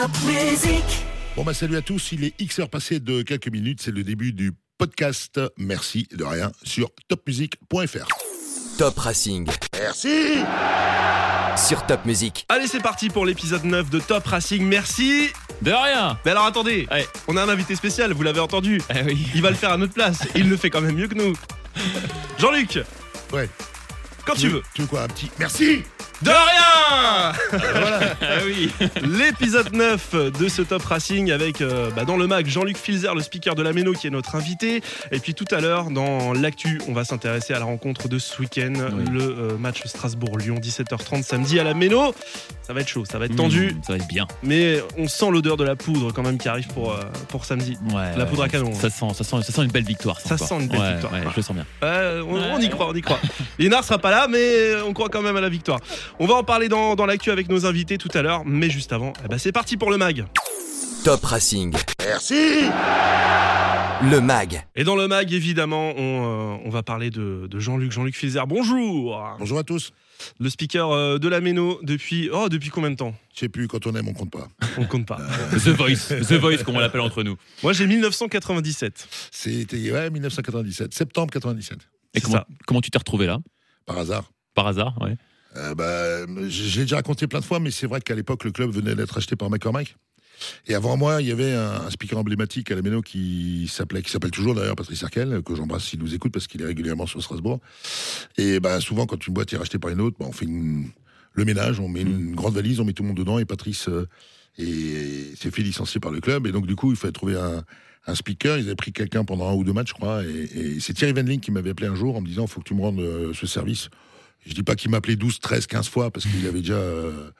Top Music. Bon bah salut à tous, il est X heures passées de quelques minutes, c'est le début du podcast Merci de rien sur topmusic.fr. Top Racing Merci sur Top Music. Allez, c'est parti pour l'épisode 9 de Top Racing. Merci. De rien Mais alors attendez, Ouais. on a un invité spécial, vous l'avez entendu. Eh oui. Il va le faire à notre place. Il le fait quand même mieux que nous. Jean-Luc, Ouais. quand tu veux. Tu veux quoi Un petit merci De rien Voilà. Ah oui. L'épisode 9 de ce Top Racing avec euh, bah, dans le mag Jean-Luc Filzer, le speaker de la Méno qui est notre invité. Et puis tout à l'heure, dans l'actu, on va s'intéresser à la rencontre de ce week-end, Oui. le euh, match Strasbourg-Lyon, 17h30 samedi à la Méno. Ça va être chaud, ça va être tendu, Mmh, ça va être bien. mais on sent l'odeur de la poudre quand même qui arrive pour, euh, pour samedi. Ouais, La poudre à canon. Ça sent, ça, sent, ça sent une belle victoire. Ça sent une belle Ouais, victoire. ouais, je le sens bien. On, on y croit, on y croit. Lénard sera pas là, mais on croit quand même à la victoire. On va en parler dans, dans l'actu avec nos invités tout à l'heure, mais juste avant, eh ben, c'est parti pour le mag. Top Racing, Merci le mag. Et dans le mag, évidemment, on, euh, on va parler de, de Jean-Luc, Jean-Luc Filzer. Bonjour Bonjour à tous. Le speaker euh, de la Méno depuis... Oh, depuis combien de temps? Je sais plus, quand on aime, on compte pas. On compte pas. The Voice, The Voice, comme on l'appelle entre nous. Moi, j'ai 1997. C'était ouais, 1997, septembre 97, Et comment, ça. comment tu t'es retrouvé là? Par hasard. Par hasard, ouais. Euh, bah, j'ai déjà raconté plein de fois, mais c'est vrai qu'à l'époque, le club venait d'être acheté par McCormack. Et avant moi, il y avait un, un speaker emblématique à la Méno qui s'appelait, qui s'appelle toujours d'ailleurs Patrice Arquel, que j'embrasse s'il nous écoute parce qu'il est régulièrement sur Strasbourg. Et bah, souvent, quand une boîte est rachetée par une autre, bah, on fait une- le ménage, on met une grande valise, on met tout le monde dedans et Patrice euh, est- s'est fait licencier par le club. Et donc, du coup, il fallait trouver un, un speaker. Ils avaient pris quelqu'un pendant un ou deux matchs, je crois. Et, et c'est Thierry Venling qui m'avait appelé un jour en me disant, il faut que tu me rendes euh, ce service. Je dis pas qu'il m'appelait 12, 13, 15 fois parce qu'il avait déjà. euh,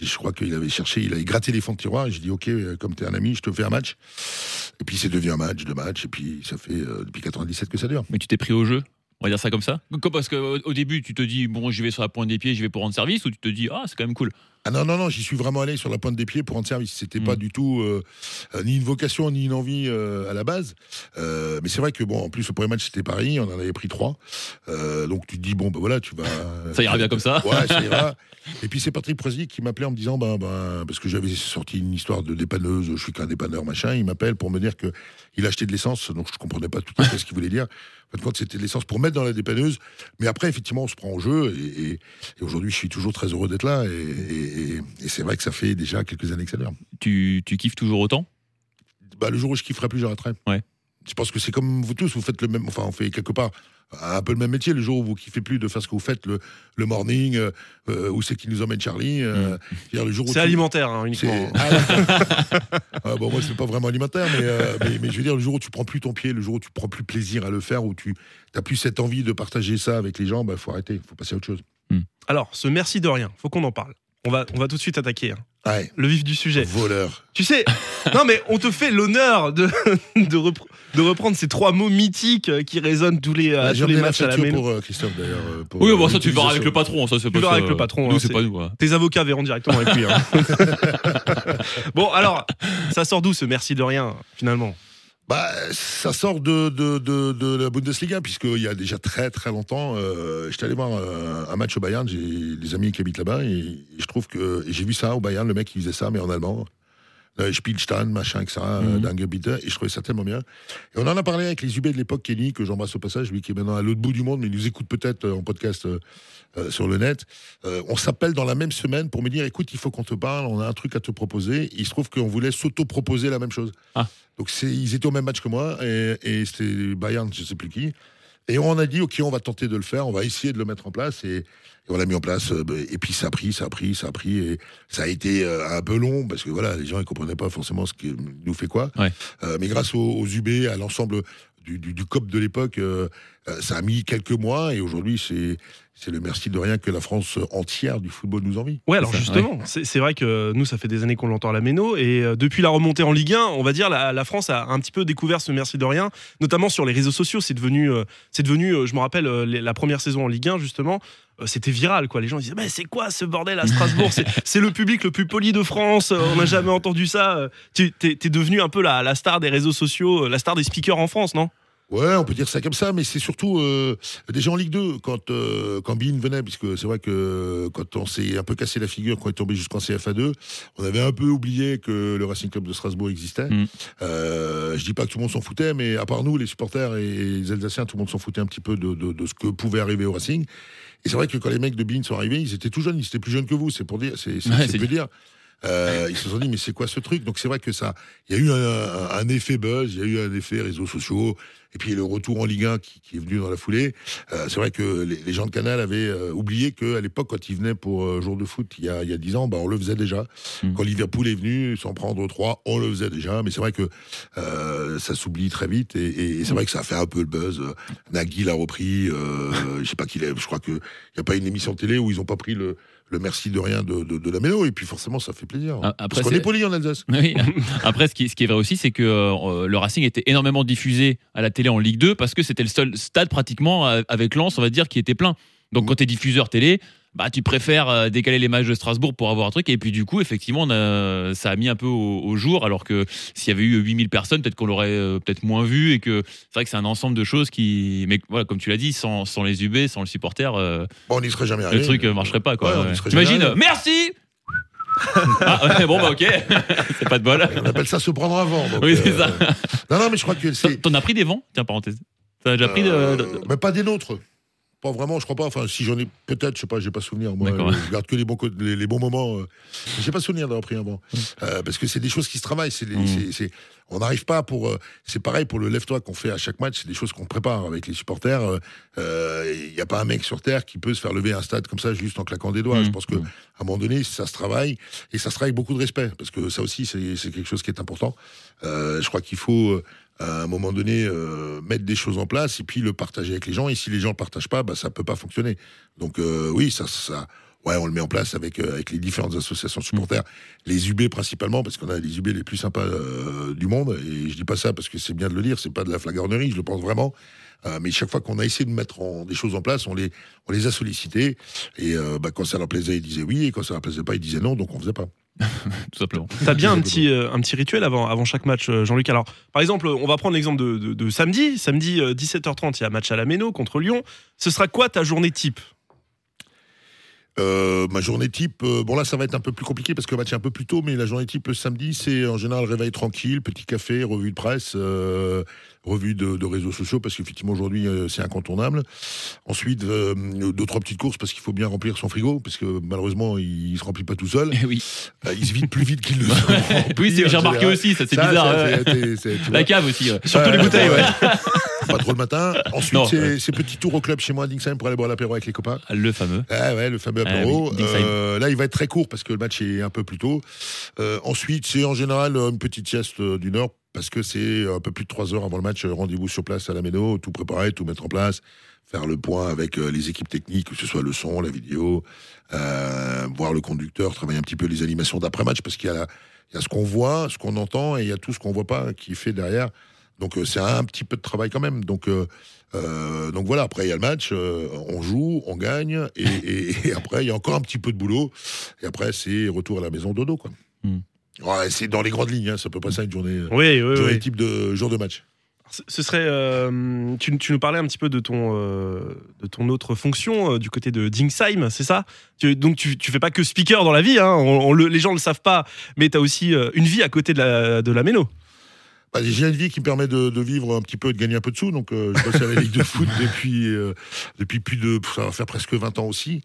je crois qu'il avait cherché, il avait gratté les fonds de tiroir. Et je dis ok, euh, comme t'es un ami, je te fais un match. Et puis c'est devenu un match, deux matchs. Et puis ça fait euh, depuis 97 que ça dure. Mais tu t'es pris au jeu? On va dire ça comme ça Parce qu'au au début, tu te dis, bon, j'y vais sur la pointe des pieds, j'y vais pour rendre service, ou tu te dis, ah, c'est quand même cool. Ah non, non, non, j'y suis vraiment allé sur la pointe des pieds pour rendre service. C'était Mm. pas du tout euh, euh, ni une vocation ni une envie euh, à la base. Euh, mais c'est vrai que bon, en plus le premier match c'était Paris, on en avait pris trois. Donc tu te dis bon ben voilà, tu vas. Ça ira bien comme ça. Ouais, ça ira. Et puis c'est Patrick Prezi qui m'appelait en me disant, ben, ben, parce que j'avais sorti une histoire de dépanneuse, je suis qu'un dépanneur, machin. Il m'appelle pour me dire que il achetait de l'essence, donc je comprenais pas tout à fait ce qu'il voulait dire. En fin de compte, c'était de l'essence pour mettre dans la dépanneuse. Mais après, effectivement, on se prend au jeu. Et, et- et aujourd'hui, je suis toujours très heureux d'être là. Et c'est vrai que ça fait déjà quelques années que ça dure. Tu, tu kiffes toujours autant? Bah, le jour où je kifferai plus, j'arrêterai. Ouais. Je pense que c'est comme vous tous, vous faites le même, enfin, on fait quelque part un peu le même métier. Le jour où vous kiffez plus de faire ce que vous faites, le, le morning, euh, euh, où c'est qui nous emmène Charlie. euh, dire, le jour où C'est alimentaire, hein, uniquement. Ah. Ah, bon, moi, c'est pas vraiment alimentaire, mais, euh, mais, mais je veux dire, le jour où tu prends plus ton pied, le jour où tu prends plus plaisir à le faire, où tu n'as plus cette envie de partager ça avec les gens, bah, faut arrêter, faut passer à autre chose. Alors, ce merci de rien, faut qu'on en parle. On va, on va tout de suite attaquer hein, Ouais, le vif du sujet. voleur. Tu sais, non mais on te fait l'honneur de, de, repre- de reprendre ces trois mots mythiques euh, qui résonnent tous les, euh, Ah, tous les matchs à la Méno. pour euh, Christophe, d'ailleurs. euh, Oui, euh, bon, ça, tu verras avec le patron. Ça, c'est pas verras ça, avec le euh, patron, Nous, hein, c'est c'est- pas nous. hein. Tes avocats verront directement avec lui. hein. bon, alors, ça sort d'où ce merci de rien, finalement? Bah, ça sort de, de, de, la Bundesliga, puisqu'il y a déjà très très longtemps, euh, j'étais allé voir euh, un match au Bayern, j'ai des amis qui habitent là-bas, et, et je trouve que j'ai vu ça au Bayern, le mec qui faisait ça, mais en allemand. Euh, Spielstein, machin, euh, Mhm. Dangebiete, et je trouvais ça tellement bien. Et on en a parlé avec les UB de l'époque, Kenny, que j'embrasse au passage, lui qui est maintenant à l'autre bout du monde, mais il nous écoute peut-être euh, en podcast euh, sur le net. Euh, on s'appelle dans la même semaine pour me dire, écoute, il faut qu'on te parle, on a un truc à te proposer. Il se trouve qu'on voulait s'auto-proposer la même chose. Ah. Donc ils étaient au même match que moi, et, et c'était Bayern, je sais plus qui. Et on a dit, ok, on va tenter de le faire, on va essayer de le mettre en place, et, et on l'a mis en place. euh, bah, et puis ça a pris, ça a pris, ça a pris, et ça a été euh, un peu long, parce que voilà, les gens ils comprenaient pas forcément ce qui nous fait quoi. Ouais. Euh, mais grâce aux, aux UB, à l'ensemble du, du, du COP de l'époque, euh, ça a mis quelques mois, et aujourd'hui c'est c'est le merci de rien que la France entière du football nous envie. Ouais, alors ça, justement, c'est c'est vrai que nous, ça fait des années qu'on l'entend à la Méno, et euh, depuis la remontée en Ligue 1, on va dire, la, la France a un petit peu découvert ce merci de rien, notamment sur les réseaux sociaux. C'est devenu, euh, c'est devenu euh, je me rappelle, la première saison en Ligue 1, justement, c'était viral, quoi. Les gens disaient, mais c'est quoi ce bordel à Strasbourg? C'est- le public le plus poli de France, on n'a jamais entendu ça. Tu t'es devenu un peu la, la star des réseaux sociaux, la star des speakers en France, non? Ouais, on peut dire ça comme ça, mais c'est surtout euh, déjà en Ligue 2, quand, euh, quand Bean venait, puisque c'est vrai que quand on s'est un peu cassé la figure, quand on est tombé jusqu'en CFA2, on avait un peu oublié que le Racing Club de Strasbourg existait. Mm. Euh, je dis pas que tout le monde s'en foutait, mais à part nous, les supporters et les Alsaciens, tout le monde s'en foutait un petit peu de, de- de ce que pouvait arriver au Racing. Et c'est vrai que quand les mecs de Bean sont arrivés, ils étaient tout jeunes, ils étaient plus jeunes que vous, c'est pour dire, c'est Ouais, dire. Euh, ils se sont dit mais c'est quoi ce truc? Donc c'est vrai que ça, il y a eu un, un- effet buzz, il y a eu un effet réseaux sociaux, et puis le retour en Ligue 1 qui, qui est venu dans la foulée. Euh, c'est vrai que les, les gens de Canal avaient euh, oublié qu'à l'époque, quand ils venaient pour euh, jour de foot il y a, il y a 10 ans, bah, on le faisait déjà. Mm. Quand Liverpool est venu, sans prendre 3, on le faisait déjà. Mais c'est vrai que euh, ça s'oublie très vite, et, et- et c'est vrai que ça a fait un peu le buzz. Nagui l'a repris, euh, je sais pas qu'il est, je crois qu'il n'y a pas une émission télé où ils n'ont pas pris le, le merci de rien de, de, de la mélo, et puis forcément ça fait plaisir. Ah, après, Parce qu'on est poli en Alsace. Oui. Après, ce qui, ce qui est vrai aussi, c'est que euh, le Racing était énormément diffusé à la télé en Ligue 2 parce que c'était le seul stade pratiquement euh, avec Lens, on va dire, qui était plein. Donc, quand tu es diffuseur télé, bah, tu préfères euh, décaler les matchs de Strasbourg pour avoir un truc. Et puis, du coup, effectivement, on a- ça a mis un peu au, au jour. Alors que s'il y avait eu 8000 personnes, peut-être qu'on l'aurait euh, peut-être moins vu. Et que c'est vrai que c'est un ensemble de choses qui. Mais voilà, comme tu l'as dit, sans, sans les UB, sans le supporter, euh, Bon, on n'y serait jamais le arrivé. truc euh, marcherait pas. Quoi. Ouais, Ouais. T'imagines. Merci ah, ouais, Bon, bah, ok. c'est pas de bol. On appelle ça se prendre un vent. donc, Oui, c'est euh, ça. Non, non, mais je crois que c'est. T'en as pris des vents? Tiens, parenthèse. T'as déjà pris de. Euh, Mais pas des nôtres. Pas vraiment, je crois pas. Enfin, si j'en ai peut-être, je sais pas, j'ai pas souvenir. Moi, euh, je garde que les bons, les, les bons moments. euh. J'ai pas souvenir d'avoir pris un vent. Euh, parce que c'est des choses qui se travaillent. C'est les- Mm. c'est- c'est- on n'arrive pas pour. euh, c'est pareil pour le lève-toi qu'on fait à chaque match. C'est des choses qu'on prépare avec les supporters. Il n'y a pas un mec sur terre qui peut se faire lever un stade comme ça juste en claquant des doigts. Mm. Je pense que Mm. à un moment donné, ça se travaille et ça se travaille avec beaucoup de respect parce que ça aussi, c'est c'est quelque chose qui est important. Je crois qu'il faut à un moment donné euh, mettre des choses en place et puis le partager avec les gens. Et si les gens le partagent pas, bah, ça peut pas fonctionner. Donc euh, oui, ça, ça, ouais, on le met en place avec euh, avec les différentes associations de supporters, les UB principalement parce qu'on a les UB les plus sympas euh, du monde. Et je dis pas ça parce que c'est bien de le dire, c'est pas de la flagornerie, je le pense vraiment. Euh, mais chaque fois qu'on a essayé de mettre en- des choses en place, on les, on les a sollicités. Et euh, bah, quand ça leur plaisait, ils disaient oui. Et quand ça leur plaisait pas, ils disaient non. Donc on faisait pas. Tout simplement. T'as bien un petit, euh, un petit rituel avant, avant chaque match, euh, Jean-Luc. Alors, par exemple, on va prendre l'exemple de, de- de samedi. Samedi, euh, 17h30, il y a match à la Méno contre Lyon. Ce sera quoi ta journée type? Euh, ma journée type, euh, bon là ça va être un peu plus compliqué parce que le match est un peu plus tôt, mais la journée type le samedi c'est en général réveil tranquille, petit café, revue de presse, euh, revue de, de réseaux sociaux parce qu'effectivement aujourd'hui euh, c'est incontournable. Ensuite euh, deux trois petites courses parce qu'il faut bien remplir son frigo parce que malheureusement il, il se remplit pas tout seul, Eh oui. Euh, il se vide plus vite qu'il le Oui, c'est- j'ai remarqué aussi, ça c'est bizarre. ça. La cave aussi. ouais. Surtout les bouteilles, ouais. Pas trop le matin. Ensuite, c'est petit tour au club chez moi à Dingsheim pour aller boire l'apéro avec les copains. Le fameux. Ah ouais, le fameux Ah apéro. oui. Euh, là, il va être très court parce que le match est un peu plus tôt. Euh, ensuite, c'est en général euh, une petite sieste d'une heure parce que c'est un peu plus de trois heures avant le match. Rendez-vous sur place à la Méno, tout préparer, tout mettre en place, faire le point avec les équipes techniques, que ce soit le son, la vidéo, euh, voir le conducteur, travailler un petit peu les animations d'après-match parce qu'il y y a ce qu'on voit, ce qu'on entend et il y a tout ce qu'on voit pas qui est fait derrière. Donc euh, c'est un petit peu de travail quand même. Donc euh, euh, donc voilà, après il y a le match, euh, on joue, on gagne, et, et- et après il y a encore un petit peu de boulot, et après c'est retour à la maison dodo quoi. Hmm. Ouais, c'est dans les grandes lignes, hein, c'est à peu près ça une journée, Oui, oui, journée oui. type de jour de match. Ce serait. euh, tu, tu nous parlais un petit peu de ton, euh, de ton autre fonction euh, du côté de Dingsheim, c'est ça? Tu- Donc tu, tu fais pas que speaker dans la vie, hein, on- on le- les gens le savent pas, mais tu as aussi une vie à côté de la, de la Méno. Bah, j'ai une vie qui me permet de, de vivre un petit peu, de gagner un peu de sous. Donc, euh, je bosse à la Ligue de foot depuis, euh, depuis plus de. Ça va faire presque 20 ans aussi.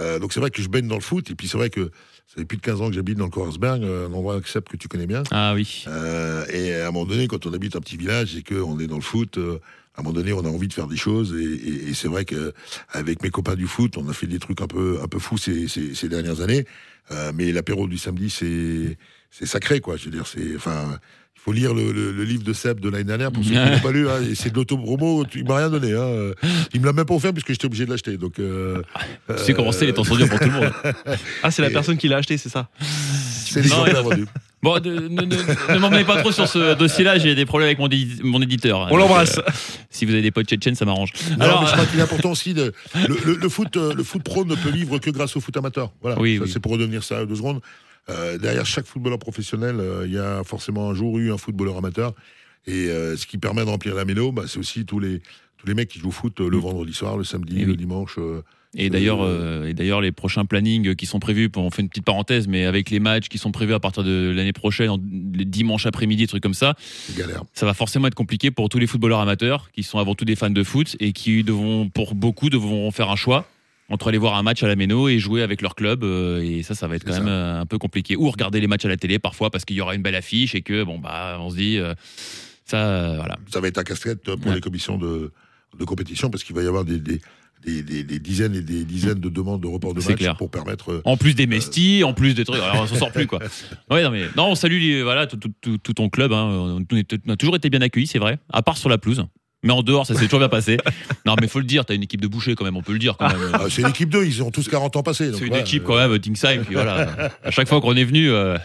Euh, donc, c'est vrai que je baigne dans le foot. Et puis, c'est vrai que ça fait plus de 15 ans que j'habite dans le Korsberg, un endroit accepte que tu connais bien. Ah oui. Euh, et à un moment donné, quand on habite un petit village et qu'on est dans le foot, euh, à un moment donné, on a envie de faire des choses. Et, et- et c'est vrai que avec mes copains du foot, on a fait des trucs un peu, un peu fous ces, ces, ces dernières années. Euh, mais l'apéro du samedi, c'est, c'est sacré, quoi. Je veux dire, c'est, enfin, il faut lire le, le- le livre de Seb de l'année dernière pour ceux qui l'ont pas lu. hein. Et c'est de l'autopromo. Il m'a rien donné. Hein. Il me l'a même pas offert puisque j'étais obligé de l'acheter. Donc, euh, Tu sais comment c'est les temps sont durs pour tout le monde. Ah, c'est la personne qui l'a acheté, c'est ça c'est des Non, exemplaires vendus. Bon, de- ne, ne, ne m'emmenez pas trop sur ce dossier-là, j'ai des problèmes avec mon, édi- mon éditeur. On l'embrasse. euh, si vous avez des potes tchétchènes, ça m'arrange. Non, Alors, mais je crois qu'il est important aussi de le, le- le foot, euh, le foot pro ne peut vivre que grâce au foot amateur. Voilà. Oui, Ça, oui. C'est pour redevenir ça deux secondes. Euh, derrière chaque footballeur professionnel, euh, il y a forcément un jour eu un footballeur amateur. Et euh, ce qui permet de remplir la méno, bah, c'est aussi tous les, tous les mecs qui jouent au foot le Mm. vendredi soir, le samedi, Et le oui. dimanche. Et d'ailleurs, euh, et d'ailleurs, les prochains plannings qui sont prévus, on fait une petite parenthèse, mais avec les matchs qui sont prévus à partir de l'année prochaine, les dimanches après-midi, trucs comme ça, galère. ça va forcément être compliqué pour tous les footballeurs amateurs qui sont avant tout des fans de foot et qui devront, pour beaucoup, devront faire un choix entre aller voir un match à la Méno et jouer avec leur club. euh, et ça, ça va être quand ça. même euh, un peu compliqué. Ou regarder les matchs à la télé parfois parce qu'il y aura une belle affiche et que, bon, bah, on se dit, euh, ça, voilà. Ça va être un casse-tête pour Ouais. les commissions de, de compétition parce qu'il va y avoir des, des, des, des- des dizaines et des dizaines de demandes de report de match clair. pour permettre. En plus des mestis, en plus des trucs, alors on s'en sort plus quoi. Ouais, non mais non, on salue les- voilà tout, tout- tout- tout ton club. hein. On, on a toujours été bien accueillis, c'est vrai. À part sur la pelouse, mais en dehors, ça s'est toujours bien passé. Non, mais faut le dire, t'as une équipe de bouchers quand même, on peut le dire quand même. ah, c'est l'équipe 2, ils ont tous 40 ans passés. C'est une équipe euh, quand même, Tingside, puis voilà. À chaque fois qu'on est venu. euh,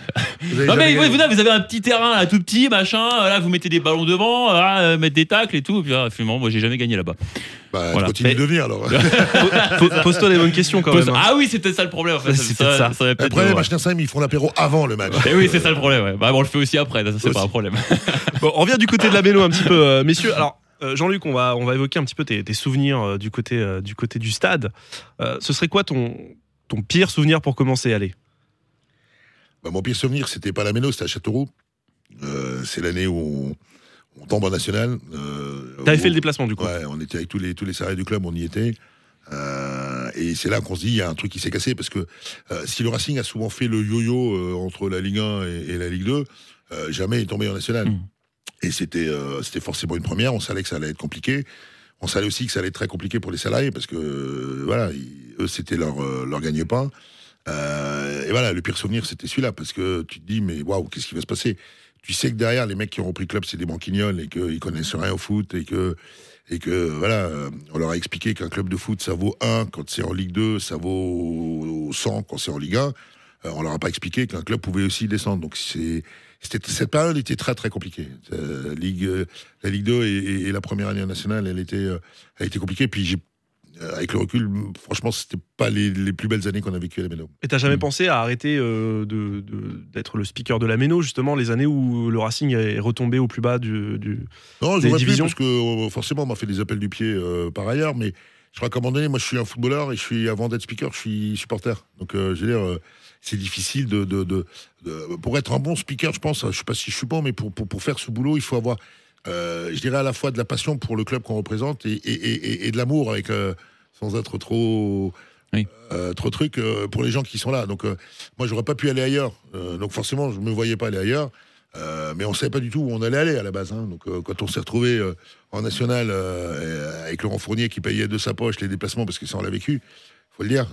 vous avez Non mais vous, gagné. vous, vous avez un petit terrain là, tout petit, machin. Là, vous mettez des ballons devant, là, euh, mettre des tacles et tout. Puis, là, finalement, moi, j'ai jamais gagné là-bas. Bah, Voilà. continue Mais- de venir alors. Po- Pose-toi les bonnes questions quand même. hein. Ah oui, c'est peut-être ça le problème. En fait. C'est ça. va peut-être Après, les ils font l'apéro avant le match. Eh oui, c'est ça le problème. Ouais. Bah, bon, on le fait aussi après, ça c'est pas un problème. Bon, on revient du côté de la méno un petit peu, messieurs. Alors, euh, Jean-Luc, on va, on va évoquer un petit peu tes, tes souvenirs euh, du, côté, euh, du côté du stade. Euh, ce serait quoi ton, ton pire souvenir pour commencer Allez? Bah, mon pire souvenir, c'était pas la Méno, c'était à Châteauroux. Euh, c'est l'année où on, on tombe en national. Euh, T'avais fait le déplacement du coup. Ouais, on était avec tous les, tous les salariés du club, on y était. Euh, et c'est là qu'on se dit, il y a un truc qui s'est cassé, parce que euh, si le Racing a souvent fait le yo-yo euh, entre la Ligue 1 et, et la Ligue 2, euh, jamais il est tombé en national. Mm. Et c'était euh, c'était forcément une première, on savait que ça allait être compliqué. On savait aussi que ça allait être très compliqué pour les salariés, parce que euh, voilà, eux, c'était leur, euh, leur gagne-pain. Euh, et voilà, le pire souvenir, c'était celui-là, parce que tu te dis, mais waouh, qu'est-ce qui va se passer? Tu sais que derrière, les mecs qui ont repris le club, c'est des banquignoles et qu'ils connaissent rien au foot et que, et que voilà, on leur a expliqué qu'un club de foot, ça vaut 1 quand c'est en Ligue 2, ça vaut 100 quand c'est en Ligue 1. Euh, on leur a pas expliqué qu'un club pouvait aussi descendre. Donc c'est, cette période était très très compliquée. Euh, Ligue, la Ligue 2 et, et- et la première année nationale, elle était, euh, elle était compliquée. Puis j'ai, euh, avec le recul, franchement, c'était pas les, les plus belles années qu'on a vécues à la Méno. Et t'as jamais Mm. pensé à arrêter euh, de- de- d'être le speaker de la méno, justement, les années où le Racing est retombé au plus bas du. du- Non, Des pu divisions parce que forcément, on m'a fait des appels du pied euh, par ailleurs, mais je crois qu'à un moment donné, moi, je suis un footballeur et je suis, avant d'être speaker, je suis supporter. Donc, euh, je veux dire, euh, c'est difficile de, de, de- de- Pour être un bon speaker, je pense, je sais pas si je suis bon, mais pour, pour, pour faire ce boulot, il faut avoir, euh, je dirais, à la fois de la passion pour le club qu'on représente et, et, et, de l'amour, avec euh, sans être trop. Oui. euh, trop truc pour les gens qui sont là. Donc, moi, j'aurais pas pu aller ailleurs. Donc, forcément, je me voyais pas aller ailleurs. Euh, mais on savait pas du tout où on allait aller à la base. hein. Donc, euh, quand on s'est retrouvé euh, en national avec Laurent Fournier qui payait de sa poche les déplacements parce que ça on l'a vécu, faut le dire.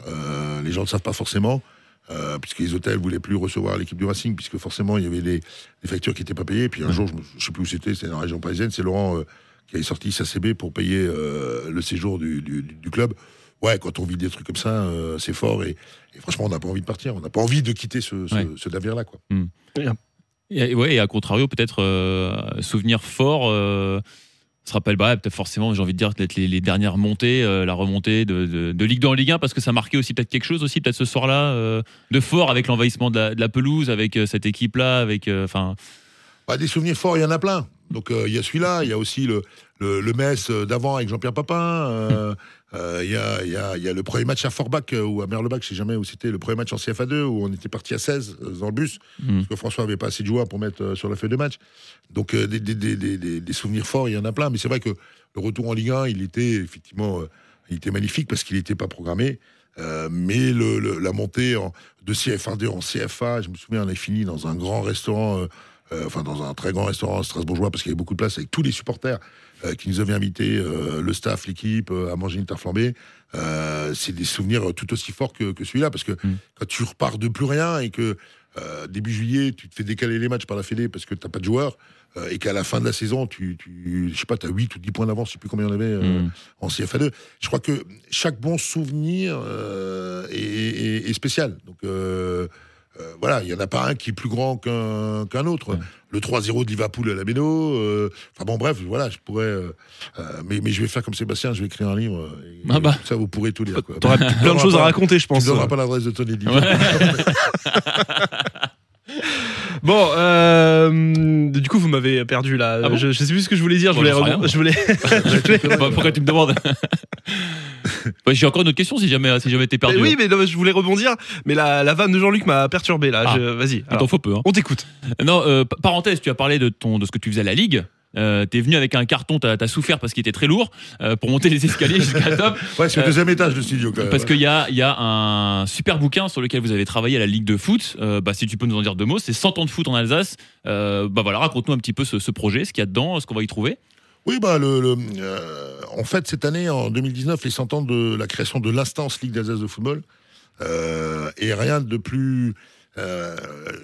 Les gens ne le savent pas forcément. Euh, puisque les hôtels voulaient plus recevoir l'équipe du Racing, puisque forcément il y avait des, des factures qui n'étaient pas payées. Puis un jour, je ne sais plus où c'était, c'était dans la région parisienne, c'est Laurent euh, qui avait sorti sa CB pour payer euh, le séjour du, du- du club. Ouais, quand on vit des trucs comme ça, c'est fort et, et franchement, on n'a pas envie de partir, on n'a pas envie de quitter ce, ce, Ouais. ce navire-là. Quoi. Et, ouais, et à contrario, peut-être souvenir fort. Se rappelle bah, peut-être forcément, j'ai envie de dire, peut-être les, dernières montées, euh, la remontée de, de, Ligue 2 en Ligue 1, parce que ça marquait aussi peut-être quelque chose aussi, peut-être ce soir-là, euh, de fort avec l'envahissement de la, pelouse, avec euh, cette équipe-là, avec. Enfin, Bah, des souvenirs forts, il y en a plein. Donc euh, il y a celui-là, il y a aussi le, le, le Metz d'avant avec Jean-Pierre Papin. euh, euh, Il y, a, y, a, y a le premier match à Forbach ou à Merlebach, je sais jamais où c'était, le premier match en CFA2 où on était parti à 16 euh, dans le bus hmm. parce que François avait pas assez de joueurs pour mettre sur la feuille de match. Donc euh, des, des, des, des, souvenirs forts, il y en a plein. Mais c'est vrai que le retour en Ligue 1, il était effectivement, il était magnifique parce qu'il n'était pas programmé. Euh, mais le, le- la montée en, de CFA2 en CFA, je me souviens, on a fini dans un grand restaurant, euh, euh, enfin dans un très grand restaurant strasbourgeois parce qu'il y avait beaucoup de place avec tous les supporters euh, qui nous avaient invités, euh, le staff, l'équipe, à manger une tarte flambée. C'est des souvenirs tout aussi forts que, que celui-là parce que Mm. quand tu repars de plus rien et que début juillet, tu te fais décaler les matchs par la Fédé parce que tu n'as pas de joueurs, et qu'à la fin de la saison, tu, tu je sais pas, tu as 8 ou 10 points d'avance, je sais plus combien il y en avait Hmm. en CFA2. Je crois que chaque bon souvenir est, est- est spécial. Donc euh, voilà, il y en a pas un qui est plus grand qu'un qu'un autre. Ouais. Le 3-0 de Liverpool à la Méno. euh, Enfin bon, bref, voilà, je pourrais. euh, mais, mais je vais faire comme Sébastien, je vais écrire un livre. et- Ah bah. ça, vous pourrez tout lire. T'auras plein de choses à raconter, je Tu pense. donneras pas l'adresse de ton éditeur. Bon, euh, du coup, vous m'avez perdu là. Ah bon je, je sais plus ce que je voulais dire. Je voulais, rien. je voulais, je voulais- Bah, Pourquoi tu me demandes Bah, J'ai encore une autre question si jamais, si jamais t'es perdu. Mais oui, mais non, je voulais rebondir. Mais la, la vanne de Jean-Luc m'a perturbé là. Ah. Vas-y. Il t'en faut peu. hein. On t'écoute. Non, euh, parenthèse, tu as parlé de, ton, de ce que tu faisais à la Ligue. Euh, T'es venu avec un carton, t'as as souffert parce qu'il était très lourd euh, pour monter les escaliers jusqu'à la top. Ouais, c'est le Euh, deuxième étage de studio quand même. Parce qu'il y a, y a un super bouquin sur lequel vous avez travaillé à la Ligue de foot. Euh, bah, si tu peux nous en dire deux mots, c'est 100 ans de foot en Alsace. Bah voilà, raconte-nous un petit peu ce, ce projet, ce qu'il y a dedans, ce qu'on va y trouver. Oui, bah, le, le, en fait, cette année, en 2019, les 100 ans de la création de l'instance Ligue d'Alsace de football. Et rien de plus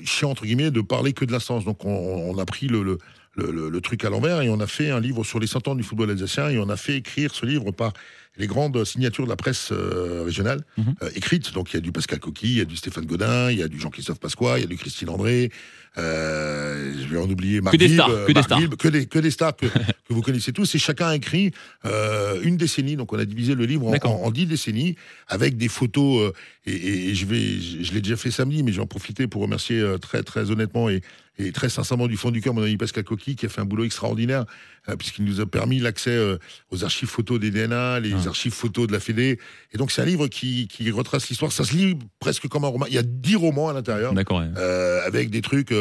chiant, entre guillemets, de parler que de l'instance. Donc, on, on a pris le, le, le, le- le truc à l'envers et on a fait un livre sur les 100 ans du football alsacien et on a fait écrire ce livre par les grandes signatures de la presse euh, régionale Mhm. euh, écrites. Donc, il y a du Pascal Coquille, il y a du Stéphane Godin, il y a du Jean-Christophe Pasqua, il y a du Christine André. Euh, je vais en oublier Marc Que des stars, que des stars. Que des, que des stars que, que vous connaissez tous. Et chacun a écrit euh, une décennie. Donc on a divisé le livre en, D'accord. en, en dix décennies avec des photos. euh, et, et- et je vais, je, je l'ai déjà fait samedi, mais je vais en profiter pour remercier très très honnêtement et, et très sincèrement du fond du cœur mon ami Pascal Coquille qui a fait un boulot extraordinaire euh, puisqu'il nous a permis l'accès euh, aux archives photos des DNA, les Ah. archives photos de la Fédé. Et donc c'est un livre qui, qui retrace l'histoire. Ça se lit presque comme un roman. Il y a dix romans à l'intérieur ouais. euh, avec des trucs.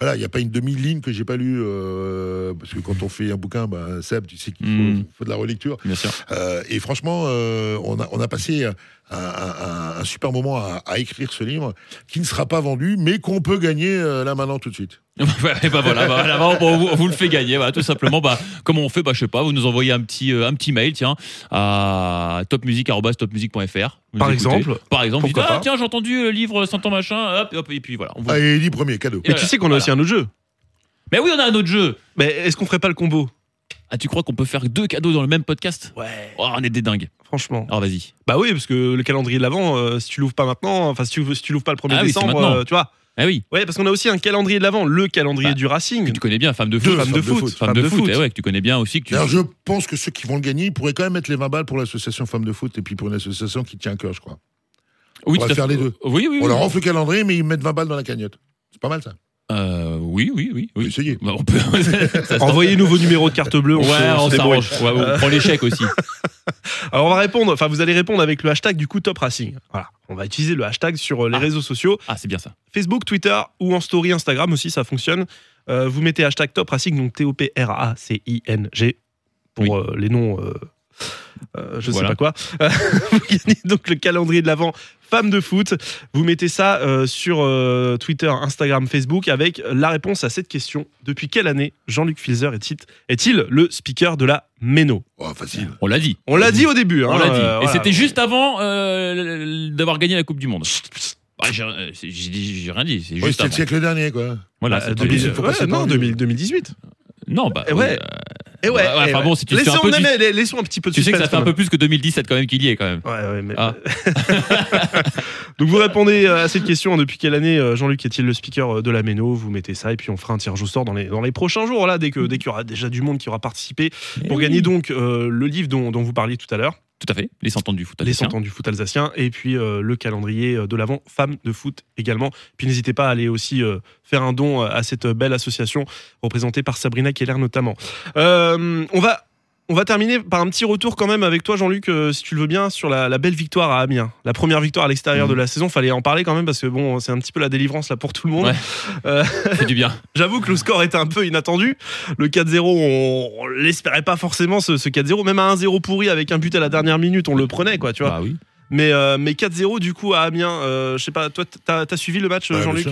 Voilà, il n'y a pas une demi-ligne que j'ai pas lu euh, parce que quand on fait un bouquin, bah, Seb, tu sais qu'il faut, Mm. faut de la relecture. Bien sûr. Euh, et franchement, euh, on, a, on a passé un, un- super moment à, à écrire ce livre qui ne sera pas vendu, mais qu'on peut gagner euh, là maintenant tout de suite. Bah voilà, bah, bah, on, vous, on vous le fait gagner, voilà, tout simplement. Bah, comment on fait Bah, je sais pas. Vous nous envoyez un petit, euh, un petit mail, tiens, à. Vous Par exemple. Par exemple, vous dites, ah tiens, j'ai entendu le livre 100 ans machin, hop, hop, et puis voilà. on vous- Allez, dis premier cadeau. Et tu sais qu'on a voilà. aussi un autre jeu. Mais oui, on a un autre jeu. Mais est-ce qu'on ferait pas le combo? Ah, tu crois qu'on peut faire deux cadeaux dans le même podcast? Ouais. Oh, on est des dingues. Franchement. Alors vas-y. Bah oui, parce que le calendrier de l'avant, euh, si tu l'ouvres pas maintenant, enfin si tu, si tu l'ouvres pas le 1er Ah oui, décembre, euh, tu vois. Ah oui, Ouais, parce qu'on a aussi un calendrier de l'avant, le calendrier Bah, du Racing. que tu connais bien, femme de foot. Femme de foot. Femme de foot, eh ouais, que tu connais bien aussi. Que tu... Alors je pense que ceux qui vont le gagner, ils pourraient quand même mettre les 20 balles pour l'association Femmes de foot et puis pour une association qui tient à cœur, je crois. oui, on va faire les deux. Oui, oui, On oui. leur offre le calendrier, mais ils mettent 20 balles dans la cagnotte. C'est pas mal ça. Euh, oui, oui, oui. Oui. essayer. Bah, on peut. ça se Envoyez nouveau numéro de carte bleue. On Ouais, se- on s'arrange. Ouais, on prend l'échec aussi. Alors on va répondre, enfin vous allez répondre avec le hashtag du coup Top Racing. Voilà, on va utiliser le hashtag sur euh, les Ah. réseaux sociaux, Ah, c'est bien ça. Facebook, Twitter ou en story Instagram aussi, ça fonctionne. Euh, vous mettez hashtag Top Racing, donc T-O-P-R-A-C-I-N-G pour Oui. euh, les noms, euh, je Voilà. sais pas quoi. Vous gagnez donc le calendrier de l'avant femme de foot. Vous mettez ça euh, sur euh, Twitter, Instagram, Facebook avec la réponse à cette question. Depuis quelle année Jean-Luc Filzer est-il est-il le speaker de la Méno? Oh, facile. On l'a dit. On l'a dit au début. On hein, l'a dit. euh, Et voilà. c'était juste avant euh, d'avoir gagné la Coupe du Monde. Ah, j'ai rien dit. C'est c'était le siècle dernier, quoi. Voilà. Bah, c'est 2000, il faut ouais, non, lui. 2000 2018. Non, bah. Ouais. euh, Et ouais, Ouais, ouais, eh enfin bon, si tu te fais laissons, un peu non, du- mais laissons un petit peu de Tu sais que ça fait un peu plus que 2017 quand même qu'il y est quand même. même. Ouais, ouais, mais- Ah. Donc vous répondez euh, à cette question depuis quelle année euh, Jean-Luc est-il le speaker euh, de la Méno? Vous mettez ça et puis on fera un tirage au sort dans les, dans les prochains jours là dès que dès qu'il y aura déjà du monde qui aura participé pour Eh gagner oui. donc euh, le livre dont, dont vous parliez tout à l'heure, Tout à fait. Les 100 ans du foot. les alsacien. 100 ans du foot alsacien et puis euh, le calendrier de l'avant femmes de foot également. Puis n'hésitez pas à aller aussi euh, faire un don à cette belle association représentée par Sabrina Keller notamment. Euh, on va on va terminer par un petit retour quand même avec toi Jean-Luc euh, si tu le veux bien sur la, la belle victoire à Amiens. La première victoire à l'extérieur Mhm. de la saison, fallait en parler quand même parce que bon, c'est un petit peu la délivrance là pour tout le monde. Ouais. Euh, Ça fait du bien. J'avoue que le score était un peu inattendu. Le 4-0, on, on l'espérait pas forcément ce, ce 4-0 même à 1-0 pourri avec un but à la dernière minute, on le prenait quoi, tu vois. Bah oui. Mais, euh, mais 4-0 du coup à Amiens, euh, je sais pas, toi t'as as suivi le match Ouais, Jean-Luc.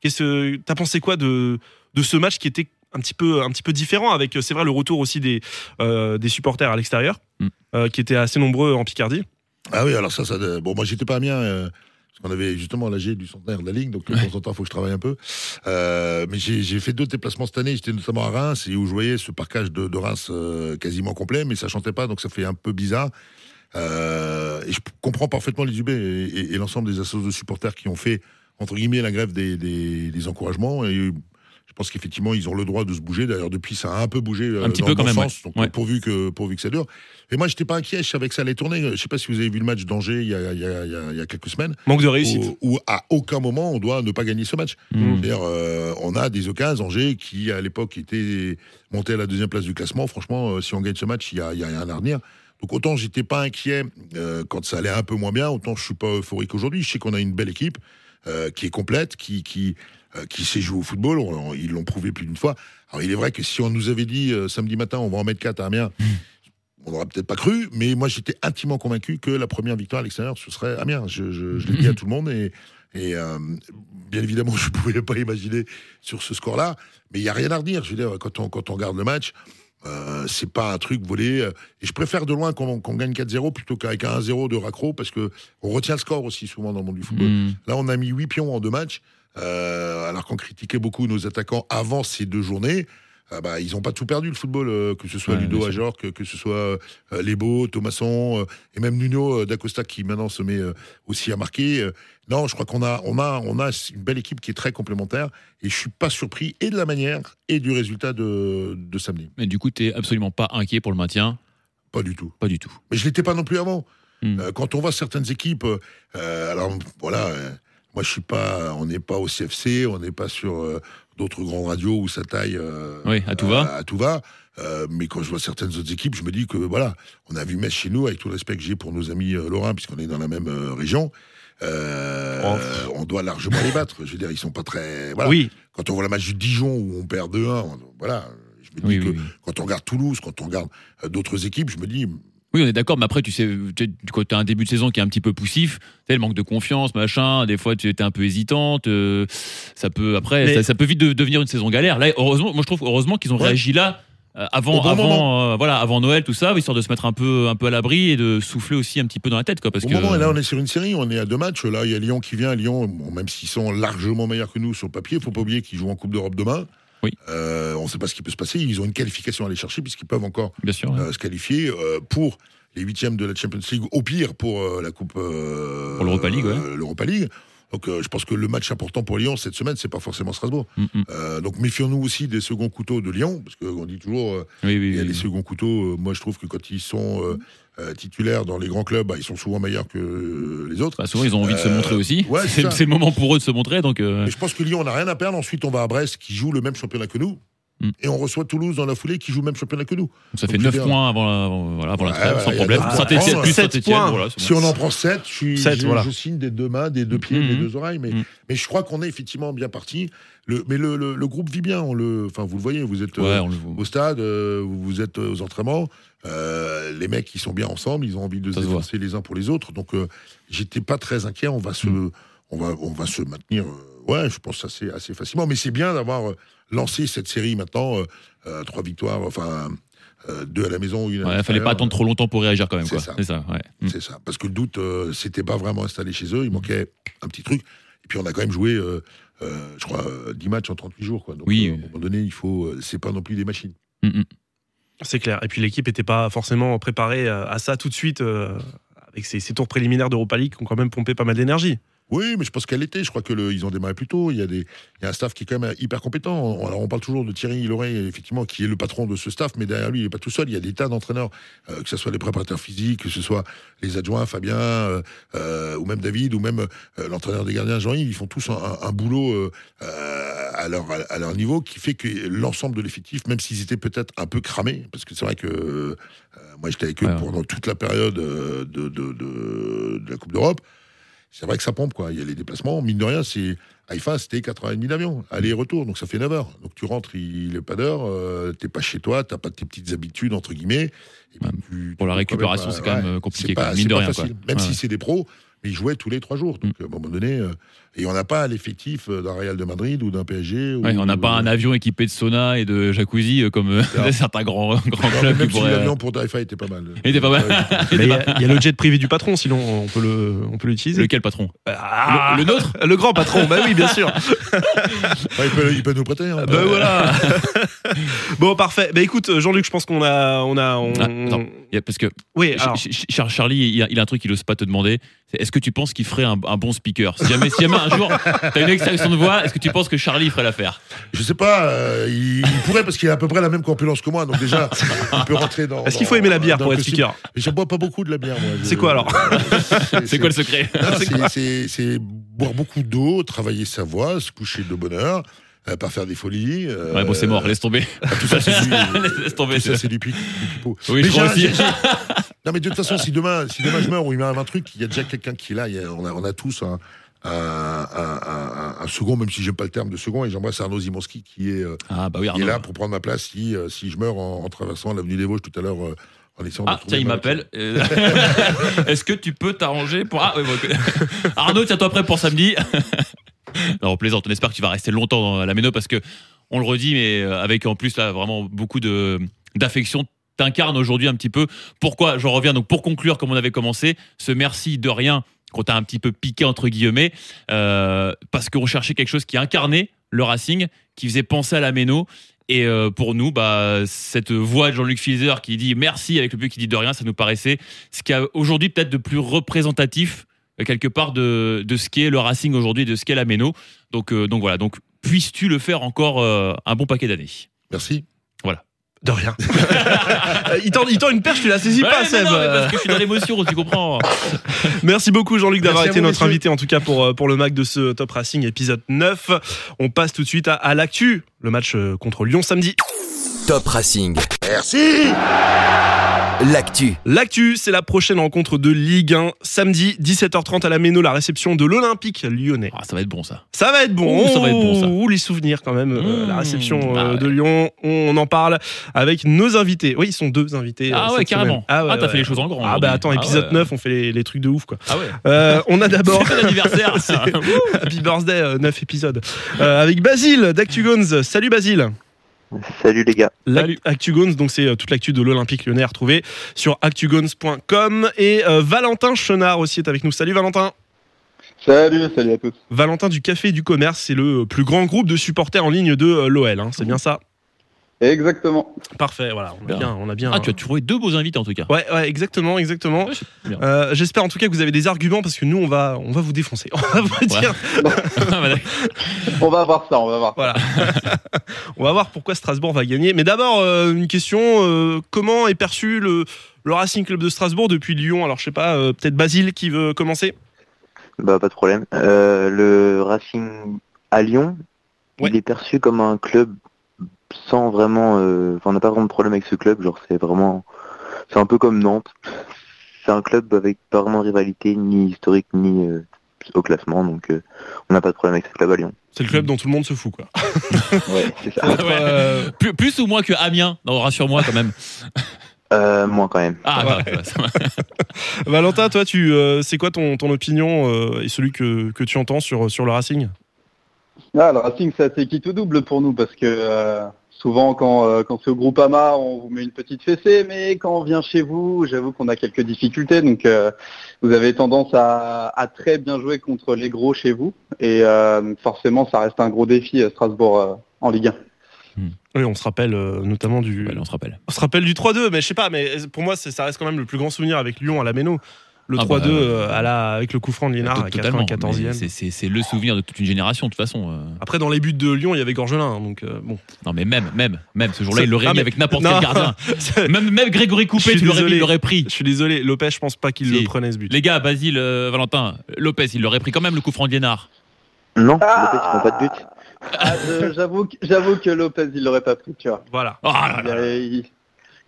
Qu'est-ce que t'as pensé quoi de, de ce match qui était un petit peu, un petit peu différent avec c'est vrai le retour aussi des, euh, des supporters à l'extérieur Mm. euh, qui étaient assez nombreux en Picardie. Ah oui, alors ça, ça bon, moi j'étais pas à Amiens, euh, parce qu'on avait justement l'AG du centenaire de la Ligue, donc de temps en temps, il faut que je travaille un peu. Euh, mais j'ai j'ai fait d'autres déplacements cette année, j'étais notamment à Reims, et où je voyais ce parcage de, de Reims euh, quasiment complet, mais ça chantait pas, donc ça fait un peu bizarre. Euh, et je comprends parfaitement les UB et, et- et l'ensemble des associations de supporters qui ont fait, entre guillemets, la grève des, des- des encouragements. Et Je pense qu'effectivement, ils ont le droit de se bouger. D'ailleurs, depuis, ça a un peu bougé euh, Un petit dans peu le quand bon même, sens. Donc, ouais. pourvu, que, pourvu que ça dure. Et moi, j'étais pas inquiet. Je savais que ça allait tourner. Je sais pas si vous avez vu le match d'Angers il y a, il il y a- quelques semaines. Manque de réussite. Où, où à aucun moment, on doit ne pas gagner ce match. Mm. C'est-à-dire, euh, on a des occasions, Angers, qui à l'époque était monté à la deuxième place du classement. Franchement, euh, si on gagne ce match, il y a, il y a rien à redire. Donc autant j'étais pas inquiet euh, quand ça allait un peu moins bien, autant je suis pas euphorique aujourd'hui. Je sais qu'on a une belle équipe euh, qui est complète, qui qui euh, qui sait jouer au football. On- on- ils l'ont prouvé plus d'une fois. Alors il est vrai que si on nous avait dit euh, samedi matin on va en mettre 4 à Amiens, on n'aurait peut-être pas cru, mais moi j'étais intimement convaincu que la première victoire à l'extérieur ce serait Amiens. Je, je, je l'ai dit à tout le monde et et euh, bien évidemment, je ne pouvais pas imaginer sur ce score-là, mais il n'y a rien à redire. Je veux dire, quand on, quand on regarde le match, euh, c'est pas un truc volé. euh, Et je préfère de loin qu'on qu'on gagne 4-0 plutôt qu'avec un 1-0 de raccro, parce que on retient le score aussi souvent dans le monde du football. Mm. Là, on a mis 8 pions en deux matchs, euh, alors qu'on critiquait beaucoup nos attaquants avant ces deux journées. Ah bah, ils n'ont pas tout perdu le football, euh, que ce soit Ouais, Ludo. Ajor, que, que ce soit euh, Lebo, Thomasson, euh, et même Nuno euh, d'Acosta qui maintenant se met euh, aussi à marquer. Euh, non, je crois qu'on a, on a, on a une belle équipe qui est très complémentaire, et je suis pas surpris et de la manière et du résultat de, de samedi. Mais du coup, t'es absolument pas inquiet pour le maintien? Pas du tout. Pas du tout. Mais je l'étais pas non plus avant. Mm. Euh, quand on voit certaines équipes, euh, euh, alors voilà, euh, moi je suis pas, on n'est pas au CFC, on n'est pas sur euh, d'autres grandes radios où ça taille. euh, Oui, à tout va. À, tout va. Euh, mais quand je vois certaines autres équipes, je me dis que voilà, on a vu Metz chez nous, avec tout le respect que j'ai pour nos amis lorrains, puisqu'on est dans la même région. Euh, on doit largement les battre. Je veux dire, ils sont pas très. Voilà. Oui, Quand on voit le match du Dijon où on perd 2-1, on- voilà. Je me dis Oui, que oui, quand on regarde Toulouse, quand on regarde d'autres équipes, je me dis Oui, on est d'accord, mais après, tu sais, tu- quand tu as un début de saison qui est un petit peu poussif, tu sais, le manque de confiance, machin, des fois tu étais un peu hésitante, euh, ça peut, après, Mais- ça, ça peut vite de- devenir une saison galère. Là, heureusement, moi je trouve heureusement qu'ils ont Ouais. réagi là. euh, avant, bon avant, euh, voilà, avant Noël, tout ça, histoire de se mettre un peu, un peu à l'abri et de souffler aussi un petit peu dans la tête, quoi. Parce Au que moment, là, on est sur une série, on est à deux matchs. Là, il y a Lyon qui vient. Lyon, bon, même s'ils sont largement meilleurs que nous sur le papier, il faut pas oublier qu'ils jouent en Coupe d'Europe demain. Oui. Euh, on ne sait pas ce qui peut se passer. Ils ont une qualification à aller chercher puisqu'ils peuvent encore bien sûr. ouais. euh, se qualifier euh, pour les huitièmes de la Champions League, au pire pour euh, la Coupe Pour l'Europa League, ouais. l'Europa League. Donc, euh, je pense que le match important pour Lyon cette semaine, c'est pas forcément Strasbourg. Mm, mm. Euh, donc, méfions-nous aussi des seconds couteaux de Lyon, parce qu'on dit toujours. euh, Oui, oui, il y a oui. les seconds couteaux. moi, je trouve que quand ils sont titulaires dans les grands clubs, bah, ils sont souvent meilleurs que les autres. Bah, souvent, ils ont envie de se montrer aussi. ouais, c'est le moment pour eux de se montrer, donc. je pense que Lyon, on n'a rien à perdre. Ensuite, on va à Brest, qui joue le même championnat que nous. Mm. Et on reçoit Toulouse dans la foulée, qui joue le même championnat que nous. ça fait donc, je 9 veux dire- points avant la, voilà, avant la Ouais, trêve, ouais, sans problème. Saint-Etienne, plus Saint-Etienne, voilà. Si on en prend 7, je, suis, Sept, je, voilà. je signe des deux mains, des deux pieds, Mhm. des deux oreilles. Mais, mais je crois qu'on est effectivement bien parti. Le, mais le, le- le groupe vit bien. On le, enfin, vous le voyez, vous êtes Ouais, euh, au stade, euh, vous êtes aux entraînements. euh, les mecs, ils sont bien ensemble. Ils ont envie de Ça se défoncer les uns pour les autres. Donc, euh, j'étais pas très inquiet. On va se, on va, on va se maintenir. Ouais, je pense assez, assez facilement. Mais c'est bien d'avoir euh, lancé cette série maintenant. euh, euh, trois victoires, enfin euh, deux à la maison, une. à Ouais, fallait l'extérieur. pas attendre trop longtemps pour réagir quand même, C'est ça. C'est ça, ouais. Mm. C'est ça. Parce que le doute, euh, c'était pas vraiment installé chez eux. Il manquait un petit truc. Et puis on a quand même joué, euh, euh, je crois, euh, 10 matchs en 38 jours. Quoi. Donc Oui. euh, à un moment donné, il faut. c'est pas non plus des machines. Mm, mm. c'est clair. Et puis l'équipe n'était pas forcément préparée à ça tout de suite, euh, avec ces, ces tours préliminaires d'Europa League qui ont quand même pompé pas mal d'énergie. Oui, mais je pense qu'elle était. Je crois que le- ils ont démarré plus tôt. Il y a des, il y a un staff qui est quand même hyper compétent. Alors on parle toujours de Thierry Loret, effectivement, qui est le patron de ce staff, mais derrière lui, il n'est pas tout seul. Il y a des tas d'entraîneurs, euh, que ce soit les préparateurs physiques, que ce soit les adjoints, Fabien, euh, euh, ou même David, ou même l'entraîneur des gardiens, Jean-Yves. Ils font tous un, un- un boulot à, leur, à leur niveau qui fait que l'ensemble de l'effectif, même s'ils étaient peut-être un peu cramés, parce que c'est vrai que moi j'étais avec eux pendant toute la période de, de- de- de la Coupe d'Europe c'est vrai que ça pompe, quoi. Il y a les déplacements. Mine de rien, c'est Haïfa, c'était 4h30 d'avion, aller et retour, donc ça fait 9 heures. Donc tu rentres, il est pas d'heure, euh, t'es pas chez toi, t'as pas tes petites habitudes, entre guillemets. Et tu- Pour la tu récupération, c'est pas- quand même ouais, compliqué, quoi, mine de rien, facile. quoi. Même Ouais. si c'est des pros, mais ils jouaient tous les trois jours. Donc à un moment donné, euh, et on n'a pas l'effectif euh, d'un Real de Madrid ou d'un PSG. Ouais, ou- on n'a pas un avion équipé de sauna et de jacuzzi euh, comme euh, certains grands, grands Non, clubs qui même si pourraient. l'avion pour Haïfa était pas mal. Il était pas mal. Il y, a- le jet privé du patron, sinon on peut le, on peut l'utiliser. Lequel patron? Ah, Le- le nôtre? Le grand patron, bah oui, bien sûr. il, peut, il peut nous prêter. hein. Ben voilà. bon, parfait. Bah écoute, Jean-Luc, je pense qu'on a, on a, on- Ah, attends. Il y a- Parce que Oui, alors. Ch- Ch- Charlie, il a, il a un truc qu'il n'ose pas te demander. est-ce que tu penses qu'il ferait un, un bon speaker? Si jamais, si jamais un jour t'as une extraction de voix, est-ce que tu penses que Charlie ferait l'affaire? Je sais pas, euh, il, il pourrait parce qu'il a à peu près la même corpulence que moi, donc déjà, il peut rentrer dans. Est-ce qu'il faut aimer la bière pour être speaker? Mais J'en bois pas beaucoup de la bière, moi. Je- C'est quoi, alors? C'est quoi le secret? C'est- boire beaucoup d'eau, travailler sa voix, se coucher de bonne heure, euh, pas faire des folies. euh, Ouais, bon, c'est mort, laisse tomber. Tout ça, c'est du, laisse tomber. tout ça, c'est du. Oui, Mais je aussi. Non, mais de toute façon, si demain, si demain je meurs ou il m'arrive un truc, il y a déjà quelqu'un qui est là. il y a- on, a, on a tous un, un, un- un- un second, même si j'aime pas le terme de second, et j'embrasse Arnaud Zimonski qui est, euh, Ah, bah oui, qui est Arnaud. là pour prendre ma place si, euh, si je meurs en, en traversant l'avenue des Vosges tout à l'heure euh, en Ah, tiens, il ma- m'appelle. Est-ce que tu peux t'arranger pour. Ah, bon. Arnaud, tiens-toi prêt pour samedi. non, plaisante, on espère que tu vas rester longtemps dans la méno parce que, on le redit, mais avec en plus, là, vraiment beaucoup d'affection. T'incarnes aujourd'hui un petit peu. Pourquoi J'en reviens donc pour conclure, comme on avait commencé, ce merci de rien qu'on t'a un petit peu piqué entre guillemets, euh, parce qu'on cherchait quelque chose qui incarnait le Racing, qui faisait penser à la méno. Et euh, pour nous, bah, cette voix de Jean-Luc Filzer qui dit merci avec le but qui dit de rien, ça nous paraissait ce qu'il y a aujourd'hui peut-être de plus représentatif euh, quelque part de, de ce qu'est le Racing aujourd'hui, de ce qu'est la méno. Donc, donc voilà, donc puisses-tu le faire encore un bon paquet d'années? Merci. De rien. il, tend, il tend une perche, tu la saisis Ouais, pas, mais Seb. non, mais parce que je suis dans l'émotion, tu comprends Merci beaucoup Jean-Luc d'avoir été notre messieurs. invité en tout cas pour, euh, pour le Mac de ce Top Racing épisode 9. On passe tout de suite à, à l'actu, le match euh, contre Lyon samedi. Top Racing. Merci L'actu. L'actu, c'est la prochaine rencontre de Ligue 1 samedi 17h30 à la Méno, la réception de l'Olympique lyonnais. ah, Ça va être bon ça. Ça va être bon. Ouh, ça va être bon, ça. Ouh, les souvenirs quand même. euh, Mmh, la réception bah euh, ouais. de Lyon, on en parle avec nos invités. Oui, ils sont deux invités. euh, Ah ouais, carrément. semaine. Ah, ouais, Ah, t'as ouais. fait les choses en grand Ah bah attends, Ah épisode ouais. 9, on fait les, les trucs de ouf quoi. Ah ouais. Euh, on a d'abord. C'est l'anniversaire. Happy birthday, euh, 9 épisodes. Euh, avec Basile d'ActuGones. Salut Basile. Salut les gars. ActuGones, donc c'est euh, toute l'actu de l'Olympique lyonnais à retrouver sur actugones.com. Et euh, Valentin Chenard aussi est avec nous. Salut Valentin. Salut, salut à tous. Valentin du Café et du Commerce, c'est le plus grand groupe de supporters en ligne de euh, l'OL. hein. C'est bien ça? Exactement. Parfait, voilà. On a Bien. bien. On a bien Ah, tu as trouvé deux beaux invités en tout cas. Ouais, ouais, exactement, exactement. Euh, J'espère en tout cas que vous avez des arguments parce que nous, on va, on va vous défoncer. On va vous dire, Ah, bah. On va voir ça, on va voir. voilà. on va voir pourquoi Strasbourg va gagner. Mais d'abord, euh, une question euh, comment est perçu le, le Racing Club de Strasbourg depuis Lyon? Alors, je sais pas, euh, peut-être Basile qui veut commencer Bah pas de problème. Euh, le Racing à Lyon, Ouais. il est perçu comme un club sans vraiment. euh, Enfin, on n'a pas vraiment de problème avec ce club. Genre, c'est vraiment. C'est un peu comme Nantes. C'est un club avec pas vraiment de rivalité, ni historique, ni euh, au classement. Donc, euh, on n'a pas de problème avec ce club à Lyon. C'est le club dont tout le monde se fout, quoi. Ouais, c'est ça. Ouais. Euh, Plus, plus ou moins que Amiens. Non, rassure-moi quand même. Euh, moi quand même. Ah, Ouais. bah. Valentin, toi, tu, euh, c'est quoi ton, ton opinion euh, et celui que, que tu entends sur, sur le Racing? Ah, le Racing, c'est assez quitte ou double pour nous parce que euh, souvent, quand, euh, quand c'est au groupe AMA, on vous met une petite fessée, mais quand on vient chez vous, j'avoue qu'on a quelques difficultés. Donc, euh, vous avez tendance à, à très bien jouer contre les gros chez vous. Et euh, forcément, ça reste un gros défi à Strasbourg euh, en Ligue 1. Oui, on se rappelle euh, notamment du. Allez, on se rappelle. On se rappelle du 3-2, mais je sais pas, mais pour moi, ça reste quand même le plus grand souvenir avec Lyon à la Méno. Le Ah 3-2 bah, euh, à la, avec le coup franc de Liénard à Totalement. 94e. Mais c'est- le souvenir de toute une génération, de toute façon. euh. Après, dans les buts de Lyon, il y avait Gorgelin. Donc, euh, bon. Non, mais même, même, même, ce jour-là, il l'aurait Ah, mis avec n'importe quel gardien. Même, même Grégory Coupé, tu l'aurais il pris. je suis désolé, Lopez, je pense pas qu'il Si. le prenait ce but. Les gars, Basile, euh, Valentin, Lopez, il l'aurait pris quand même le coup franc de Liénard. Non, Ah Lopez, ils font pas de but. Ah, J'avoue que- Lopez, il l'aurait pas pris, tu vois. Voilà. Oh là Il là. a- il-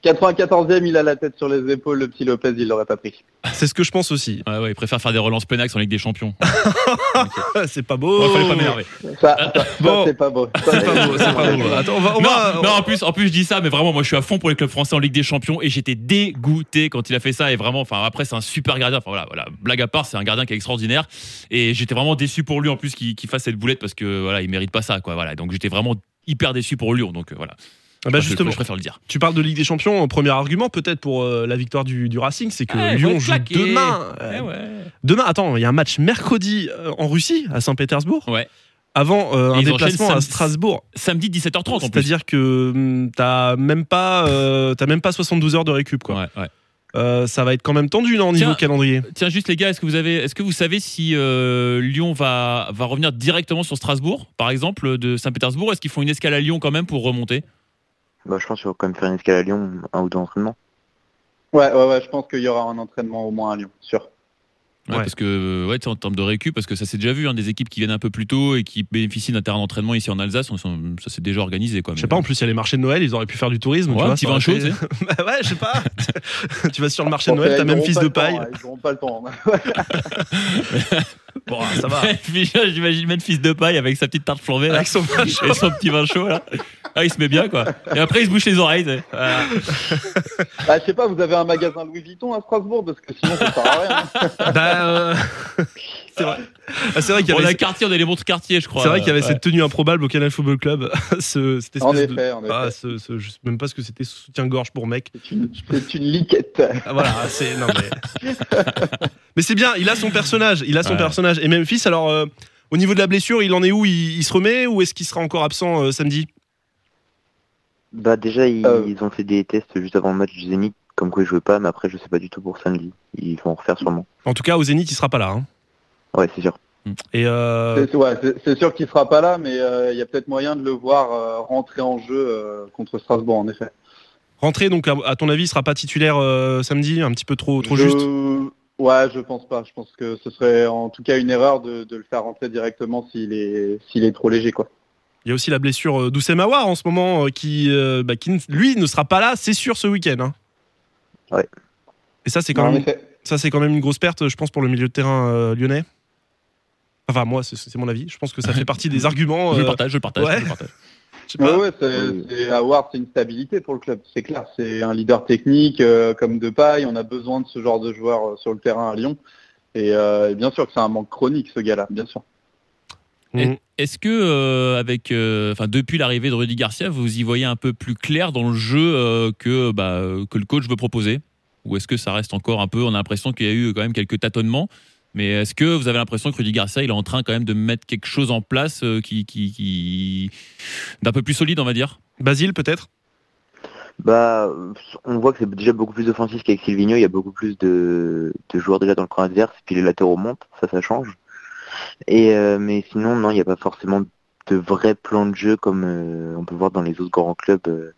94e, il a la tête sur les épaules, le petit Lopez, il l'aurait pas pris. C'est ce que je pense aussi. Ouais, ouais, il préfère faire des relances Penax en Ligue des Champions. c'est pas beau. Fallait pas m'énerver. Ça, ça, ça, Bon. c'est pas beau. C'est pas beau, c'est pas beau. Attends, on va. on non, va- non, en plus, en plus, je dis ça, mais vraiment, moi, je suis à fond pour les clubs français en Ligue des Champions et j'étais dégoûté quand il a fait ça. Et vraiment, enfin, après, c'est un super gardien. Enfin, voilà, voilà, blague à part, c'est un gardien qui est extraordinaire. Et j'étais vraiment déçu pour lui en plus qu'il qu'il fasse cette boulette parce que voilà, il mérite pas ça, quoi. Voilà, donc j'étais vraiment hyper déçu pour Lyon. Donc euh, voilà. Ah bah, justement, je préfère le dire. tu parles de Ligue des Champions. Premier argument, peut-être pour euh, la victoire du, du Racing, c'est que Ouais, Lyon joue demain. euh, Eh ouais. Demain, attends, il y a un match mercredi euh, en Russie, à Saint-Pétersbourg. Ouais. Avant euh, un déplacement à Strasbourg. Samedi 17h30 en plus. C'est-à-dire que hum, t'as même pas, euh, t'as même pas 72 heures de récup, quoi. Ouais, ouais. Euh, ça va être quand même tendu non, au niveau calendrier? Tiens, juste les gars, est-ce que vous avez, est-ce que vous savez si euh, Lyon va va revenir directement sur Strasbourg, par exemple, de Saint-Pétersbourg? Est-ce qu'ils font une escale à Lyon quand même pour remonter? Bah, je pense qu'il faut quand même faire une escale à Lyon, un ou deux entraînements. Ouais, ouais, ouais, je pense qu'il y aura un entraînement au moins à Lyon, sûr. Ouais, Ouais. Parce que, ouais, tu sais, en termes de récup, parce que ça s'est déjà vu, hein, des équipes qui viennent un peu plus tôt et qui bénéficient d'un terrain d'entraînement ici en Alsace, on- ça s'est déjà organisé. Quoi. Je sais pas, en plus, il y a les marchés de Noël, ils auraient pu faire du tourisme. Ouais, tu un vois, petit vin chaud, fait- Bah ouais, je sais pas. tu vas sur le marché de Noël, t'as même fils de temps, paille. hein, Ils n'auront pas le temps. Bon, ça va. J'imagine même fils de paille avec sa petite tarte flambée là, Avec son vin chaud. et son petit vin chaud là. Ah, il se met bien quoi. Et après, il se bouche les oreilles. tu sais. Voilà. Ah, je sais pas, vous avez un magasin Louis Vuitton à Strasbourg parce que sinon ça sert à rien. hein. Bah, euh, c'est vrai. Ah, c'est vrai qu'il y On avait, a quartier, on a les montres quartier, je crois. c'est vrai qu'il y avait Ouais. cette tenue improbable au Canal Football Club. ce, cette En de. effet, en effet. Ah, ce, ce- je sais même pas ce que c'était, ce soutien-gorge pour mec. C'est une, c'est une liquette. Ah, voilà, c'est. Non, mais. mais c'est bien, il a son personnage. Il a son Ouais. personnage. Et Memphis, alors, euh, au niveau de la blessure, il en est où? Il, il se remet ou est-ce qu'il sera encore absent euh, samedi? Bah, déjà, ils, Euh. ils ont fait des tests juste avant le match du Zénith, comme quoi ils jouaient pas, mais après, je sais pas du tout pour samedi. Ils vont en refaire sûrement. En tout cas, au Zénith, il sera pas là. hein. Ouais, c'est sûr. Et euh, C'est ouais, c'est- c'est sûr qu'il sera pas là, mais euh, il y a peut-être moyen de le voir euh, rentrer en jeu euh, contre Strasbourg, en effet. rentrer, donc, à, à ton avis, il sera pas titulaire euh, samedi Un petit peu trop, trop Je- juste? Ouais, je pense pas. Je pense que ce serait en tout cas une erreur de, de le faire rentrer directement s'il est s'il est trop léger, quoi. Il y a aussi la blessure d'Oussem Aouar en ce moment, euh, qui, euh, bah, qui, lui, ne sera pas là, c'est sûr, ce week-end. hein. Ouais. Et ça, c'est quand, même- ça, c'est quand même une grosse perte, je pense, pour le milieu de terrain euh, lyonnais. Enfin, moi, c'est mon avis. Je pense que ça fait partie des arguments. Je le euh, partage, je le partage. ouais. je le partage. je pas. Ouais, ouais, c'est, Howard, une stabilité pour le club, c'est clair. C'est un leader technique euh, comme de paille. On a besoin de ce genre de joueur euh, sur le terrain à Lyon. Et, euh, et bien sûr que c'est un manque chronique, ce gars-là, bien sûr. Mhm. Est-ce que, euh, avec, euh, enfin, depuis l'arrivée de Rudy Garcia, vous y voyez un peu plus clair dans le jeu euh, que, bah, que le coach veut proposer? Ou est-ce que ça reste encore un peu On a l'impression qu'il y a eu quand même quelques tâtonnements? Mais est-ce que vous avez l'impression que Rudy Garcia, il est en train quand même de mettre quelque chose en place euh, qui, qui, qui- d'un peu plus solide, on va dire? Basile, peut-être? Bah, on voit que c'est déjà beaucoup plus offensif qu'avec Silvino. Il y a beaucoup plus de, de joueurs déjà dans le camp adverse. Puis les latéraux montent, ça, ça change. Et euh, mais sinon, non, il n'y a pas forcément de vrai plan de jeu comme euh, on peut voir dans les autres grands clubs, euh,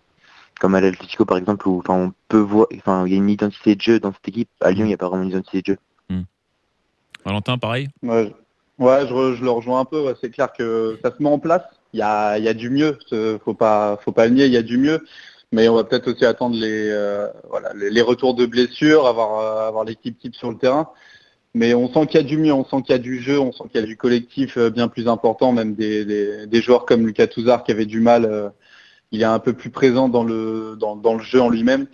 comme à l'Atlético par exemple, où enfin on peut voir, enfin il y a une identité de jeu dans cette équipe. À Lyon, il n'y a pas vraiment une identité de jeu. Valentin, pareil Ouais, je, ouais, je, le rejoins un peu. C'est clair que ça se met en place. Il y a, y a du mieux. Faut pas, faut pas le nier. Il y a du mieux. Mais on va peut-être aussi attendre les, euh, voilà, les, retours de blessures, avoir, euh, avoir l'équipe type sur le terrain. Mais on sent qu'il y a du mieux, on sent qu'il y a du jeu, on sent qu'il y a du collectif euh, bien plus important, même des, des, joueurs comme Lucas Touzard qui avait du mal. il est un peu plus présent dans le, dans, dans le jeu en lui-même.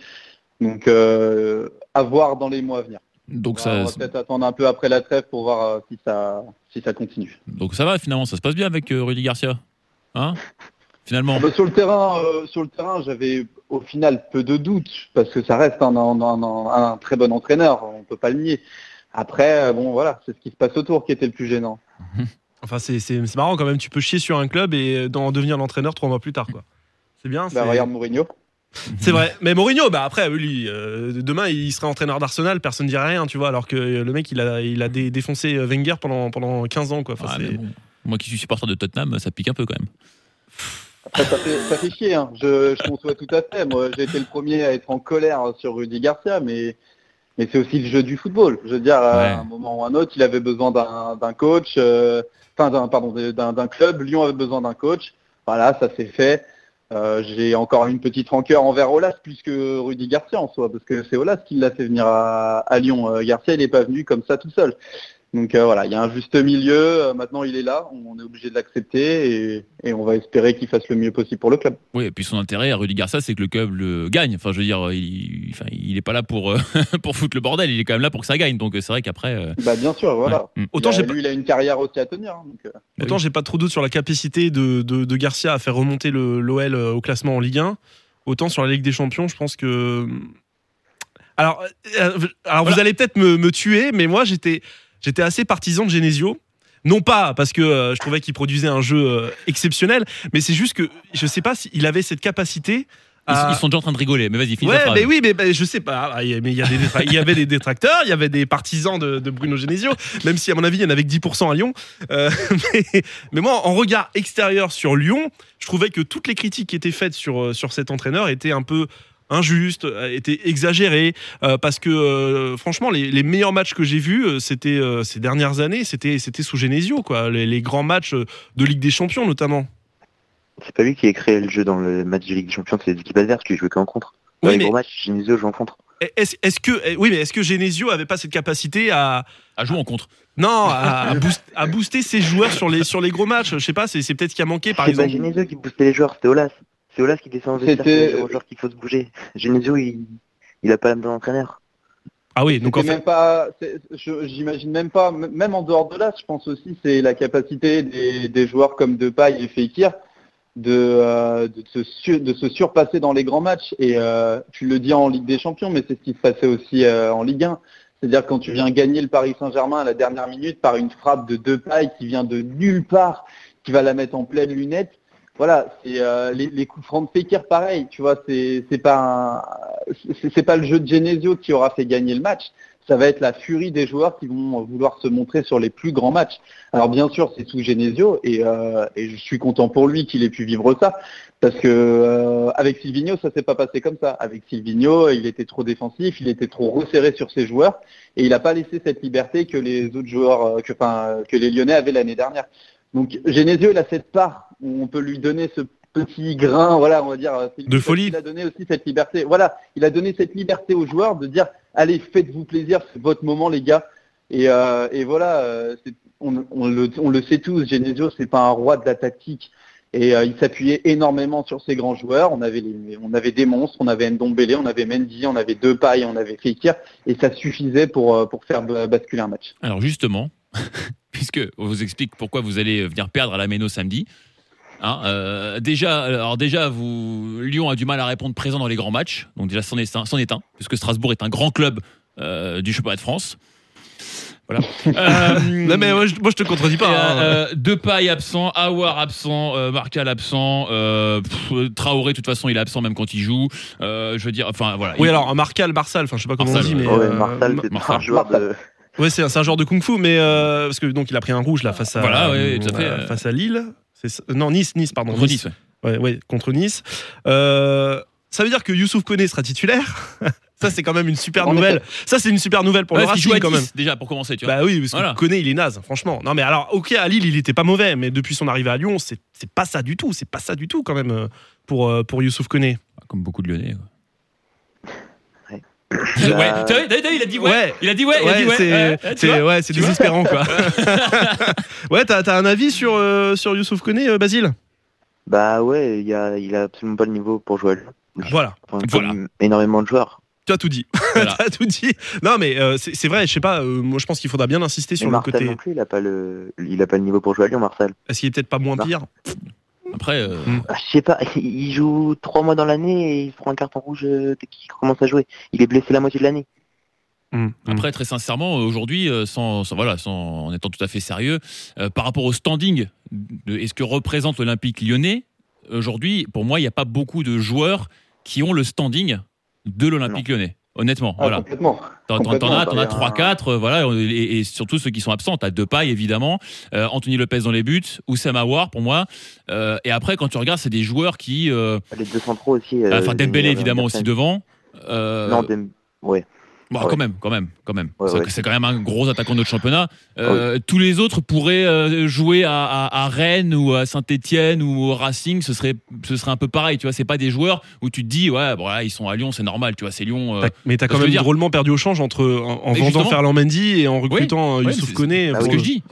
Donc, à voir dans les mois à venir. Donc on va, on ça, va peut-être attendre un peu après la trêve pour voir euh, si ça, si ça continue. donc ça va finalement, ça se passe bien avec euh, Rudy Garcia Hein? Finalement Ah bah, sur le terrain, euh, sur le terrain, j'avais au final peu de doutes parce que ça reste un, un- un- un très bon entraîneur, on peut pas le nier. Après, bon voilà, c'est ce qui se passe autour qui était le plus gênant. Enfin, c'est c'est- c'est marrant quand même. Tu peux chier sur un club et d'en devenir l'entraîneur trois mois plus tard, quoi. C'est bien. Bah, c'est- regarde Mourinho. C'est vrai. Mais Mourinho, bah après, lui, euh, demain, il serait entraîneur d'Arsenal, personne ne dirait rien, tu vois, alors que euh, le mec, il a, il a dé- défoncé euh, Wenger pendant, pendant 15 ans, quoi. Enfin, Ah, bon, Moi qui suis supporter de Tottenham, ça pique un peu quand même. Après, ça fait, ça fait chier, hein. je, je conçois tout à fait. Moi, j'ai été le premier à être en colère sur Rudy Garcia, mais, mais c'est aussi le jeu du football. Je veux dire, Ouais. à un moment ou un autre, il avait besoin d'un d'un coach, euh, enfin, d'un, pardon, d'un club. Lyon avait besoin d'un coach. Voilà, ça s'est fait. Euh, j'ai encore une petite rancœur envers Olas plus que Rudy Garcia en soi, parce que c'est Olas qui l'a fait venir à, Lyon. Euh, Garcia, n'est pas venu comme ça tout seul. Donc euh, voilà, il y a un juste milieu. Euh, maintenant, il est là. On est obligé de l'accepter et, et on va espérer qu'il fasse le mieux possible pour le club. Oui, et puis son intérêt à Rudy Garcia, c'est que le club le gagne. Enfin, je veux dire, il, enfin, il est pas là pour, euh, pour foutre le bordel, il est quand même là pour que ça gagne. Donc c'est vrai qu'après. euh, Bah bien sûr, voilà. ouais. Mm. Autant Il a- j'ai pas- lui, il a une carrière aussi à tenir. hein, donc, euh, Autant j'ai pas trop doute sur la capacité de, de, de Garcia à faire remonter le- l'OL au classement en Ligue 1, autant sur la Ligue des Champions, je pense que. Alors, euh, alors vous allez peut-être me, me tuer, mais moi j'étais j'étais assez partisan de Genesio. Non pas parce que euh, je trouvais qu'il produisait un jeu euh, exceptionnel, mais c'est juste que je sais pas s'il avait cette capacité Ils, Ah. ils sont déjà en train de rigoler, mais vas-y, finis Ouais, mais oui, mais bah, je sais pas. Ah, il y a- il y, a des détra- il y avait des détracteurs, il y avait des partisans de, de Bruno Genesio, même si à mon avis il y en avait que 10% à Lyon. Euh, mais, mais moi, en regard extérieur sur Lyon, je trouvais que toutes les critiques qui étaient faites sur, sur cet entraîneur étaient un peu injustes, euh, étaient exagérées, euh, parce que euh, franchement, les, les meilleurs matchs que j'ai vus, c'était euh, ces dernières années, c'était c'était sous Genesio, quoi. Les, les grands matchs de Ligue des Champions notamment. C'est pas lui qui a créé le jeu dans le match de Ligue des Champions, c'est les équipes adverses qui jouaient qu'en contre. Dans Oui, les mais- gros matchs, Genesio joue en contre. Est-ce est-ce que eh, oui, mais est-ce que Genesio avait pas cette capacité à À jouer en contre. Non, à, à boost- à booster ses joueurs sur les, sur les gros matchs. Je sais pas, c'est c'est peut-être ce qui a manqué par C'est pas exemple. Genesio qui boostait les joueurs, c'était Olas. C'est Olas qui descend en dire aux joueurs qu'il faut se bouger. Genesio, il, il a pas l'âme d'un entraîneur. Ah oui, donc en fait. même pas, c'est- j'imagine même pas, même en dehors de là, je pense aussi c'est la capacité des, des joueurs comme Depay et Fekir de, euh, de, se su- de se surpasser dans les grands matchs. Et euh, tu le dis en Ligue des Champions, mais c'est ce qui se passait aussi euh, en Ligue 1. C'est-à-dire quand tu viens gagner le Paris Saint-Germain à la dernière minute par une frappe de Depay qui vient de nulle part, qui va la mettre en pleine lunette. Voilà, c'est euh, les, coups francs de Fekir, pareil. Tu vois, c'est pas c'est pas le jeu de Genesio qui aura fait gagner le match. Ça va être la furie des joueurs qui vont vouloir se montrer sur les plus grands matchs. Alors bien sûr, c'est sous Genesio et, euh, et je suis content pour lui qu'il ait pu vivre ça parce que euh, avec Silvino, ça s'est pas passé comme ça. Avec Silvino, il était trop défensif, il était trop resserré sur ses joueurs et il n'a pas laissé cette liberté que les autres joueurs, euh, que, que les Lyonnais avaient l'année dernière. Donc Genesio, il a cette part on peut lui donner ce petit grain, voilà, on va dire, lui De folie. qu'il a donné aussi cette liberté. Voilà, il a donné cette liberté aux joueurs de dire, allez, faites-vous plaisir, c'est votre moment, les gars. Et, euh, et voilà, euh, on, on le, on le sait tous, Genesio, c'est pas un roi de la tactique. Et euh, il s'appuyait énormément sur ses grands joueurs. On avait, les, on avait des monstres, on avait Ndombele, on avait Mendy, on avait Depay, on avait Fekir, et ça suffisait pour, euh, pour faire ba- basculer un match. Alors justement, puisque on vous explique pourquoi vous allez venir perdre à la Méno samedi. Hein, euh, déjà, alors déjà, vous, Lyon a du mal à répondre présent dans les grands matchs. Donc déjà, c'en est un, c'en est un, puisque Strasbourg est un grand club euh, du championnat de France. Voilà. Euh, Non mais moi je, moi, je te contredis pas. hein. euh, Depay absent, Awar absent, euh, Marcal absent, euh, pff, Traoré de toute façon il est absent même quand il joue. Euh, je veux dire, enfin voilà. Oui Il- alors Marcal, Barsal, enfin je sais pas comment on Marsal, dit, mais ouais. euh, Marsal, c'est Marsal. un joueur de. ouais c'est un, un genre de kung-fu, mais euh, parce que donc il a pris un rouge là face à Voilà, ouais, tout à fait. euh, face à Lille. C'est ça- non Nice, Nice pardon. contre Nice, ouais. Ouais, ouais, contre Nice. Euh, ça veut dire que Youssouf Koné sera titulaire? ça c'est quand même une super En effet. nouvelle. Ça c'est une super nouvelle pour Ouais, le Racing quand 10, même. déjà pour commencer, tu vois. Bah oui, parce que Voilà. Koné, il est naze, franchement. Non, mais alors, ok, à Lille, il était pas mauvais, mais depuis son arrivée à Lyon, c'est c'est pas ça du tout. C'est pas ça du tout, quand même, euh, pour, euh, pour Youssouf Koné. Comme beaucoup de Lyonnais. Ouais. Ouais, t'as vu, t'as vu, il a dit ouais. Ouais. Il a dit ouais, il a dit ouais. c'est ouais, tu c'est- ouais, Tu désespérant, quoi. ouais, t'as t'as un avis sur, euh, sur Youssouf Koné, euh, Basile? Bah ouais, il, y a, il a absolument pas le niveau pour jouer. Voilà, Enfin, Voilà. énormément de joueurs. tu as tout dit. Voilà. T'as tout dit. Non, mais euh, c'est c'est vrai, je sais pas, euh, moi je pense qu'il faudra bien insister sur le Marcel côté. non plus, il a pas le, il a pas le niveau pour jouer à Lyon, Marcel. Est-ce qu'il est peut-être pas moins Non. pire? Après, euh, Ah, je sais pas, il joue trois mois dans l'année et il prend un carton rouge euh, dès qu'il commence à jouer. Il est blessé la moitié de l'année. Hum. Après, très sincèrement, aujourd'hui, euh, sans, sans- voilà, sans, en étant tout à fait sérieux, euh, par rapport au standing de, et ce que représente l'Olympique lyonnais, aujourd'hui, pour moi, il n'y a pas beaucoup de joueurs qui ont le standing de l'Olympique lyonnais. Honnêtement, Ah, voilà. complètement. T'en as, t'en as bah, 3-4, euh, voilà, et, et surtout ceux qui sont absents. T'as Depay, évidemment, euh, Anthony Lopez dans les buts, Oussama Aouar, pour moi. Euh, et après, quand tu regardes, c'est des joueurs qui... euh, Les deux centraux aussi. euh, enfin, Dembélé, Denis évidemment, aussi devant. Euh, Non, Dem... ouais. Bon, Ouais. quand même, quand même, quand même. Ouais, c'est ouais. quand même un gros attaquant de notre championnat. Ah Euh, Tous les autres pourraient euh, jouer à, à- à Rennes ou à Saint-Etienne ou au Racing. Ce serait, ce serait un peu pareil. Tu vois, c'est pas des joueurs où tu te dis, ouais, bon, là, ils sont à Lyon, c'est normal. Tu vois, c'est Lyon. euh, T'as- Mais t'as quand même drôlement perdu au change entre en, vendant. Ferland Mendy et en recrutant euh, ouais, Youssouf c'est- Koné. Ah c'est ce que je dis.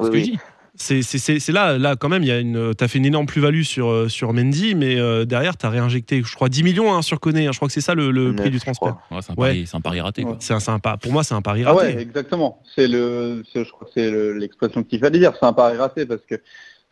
C'est là, là quand même, il y a une, t'as fait une énorme plus-value sur, euh, sur Mendy, mais euh, derrière, t'as réinjecté, je crois, 10 millions hein, sur Koné. hein. je crois que c'est ça le, prix du transfert. Ouais, c'est un, Ouais. pari- c'est un pari raté. quoi. Un, pour moi, c'est un pari Ah raté. ouais, exactement. C'est le, je crois que c'est le- l'expression qu'il fallait dire. C'est un pari raté parce que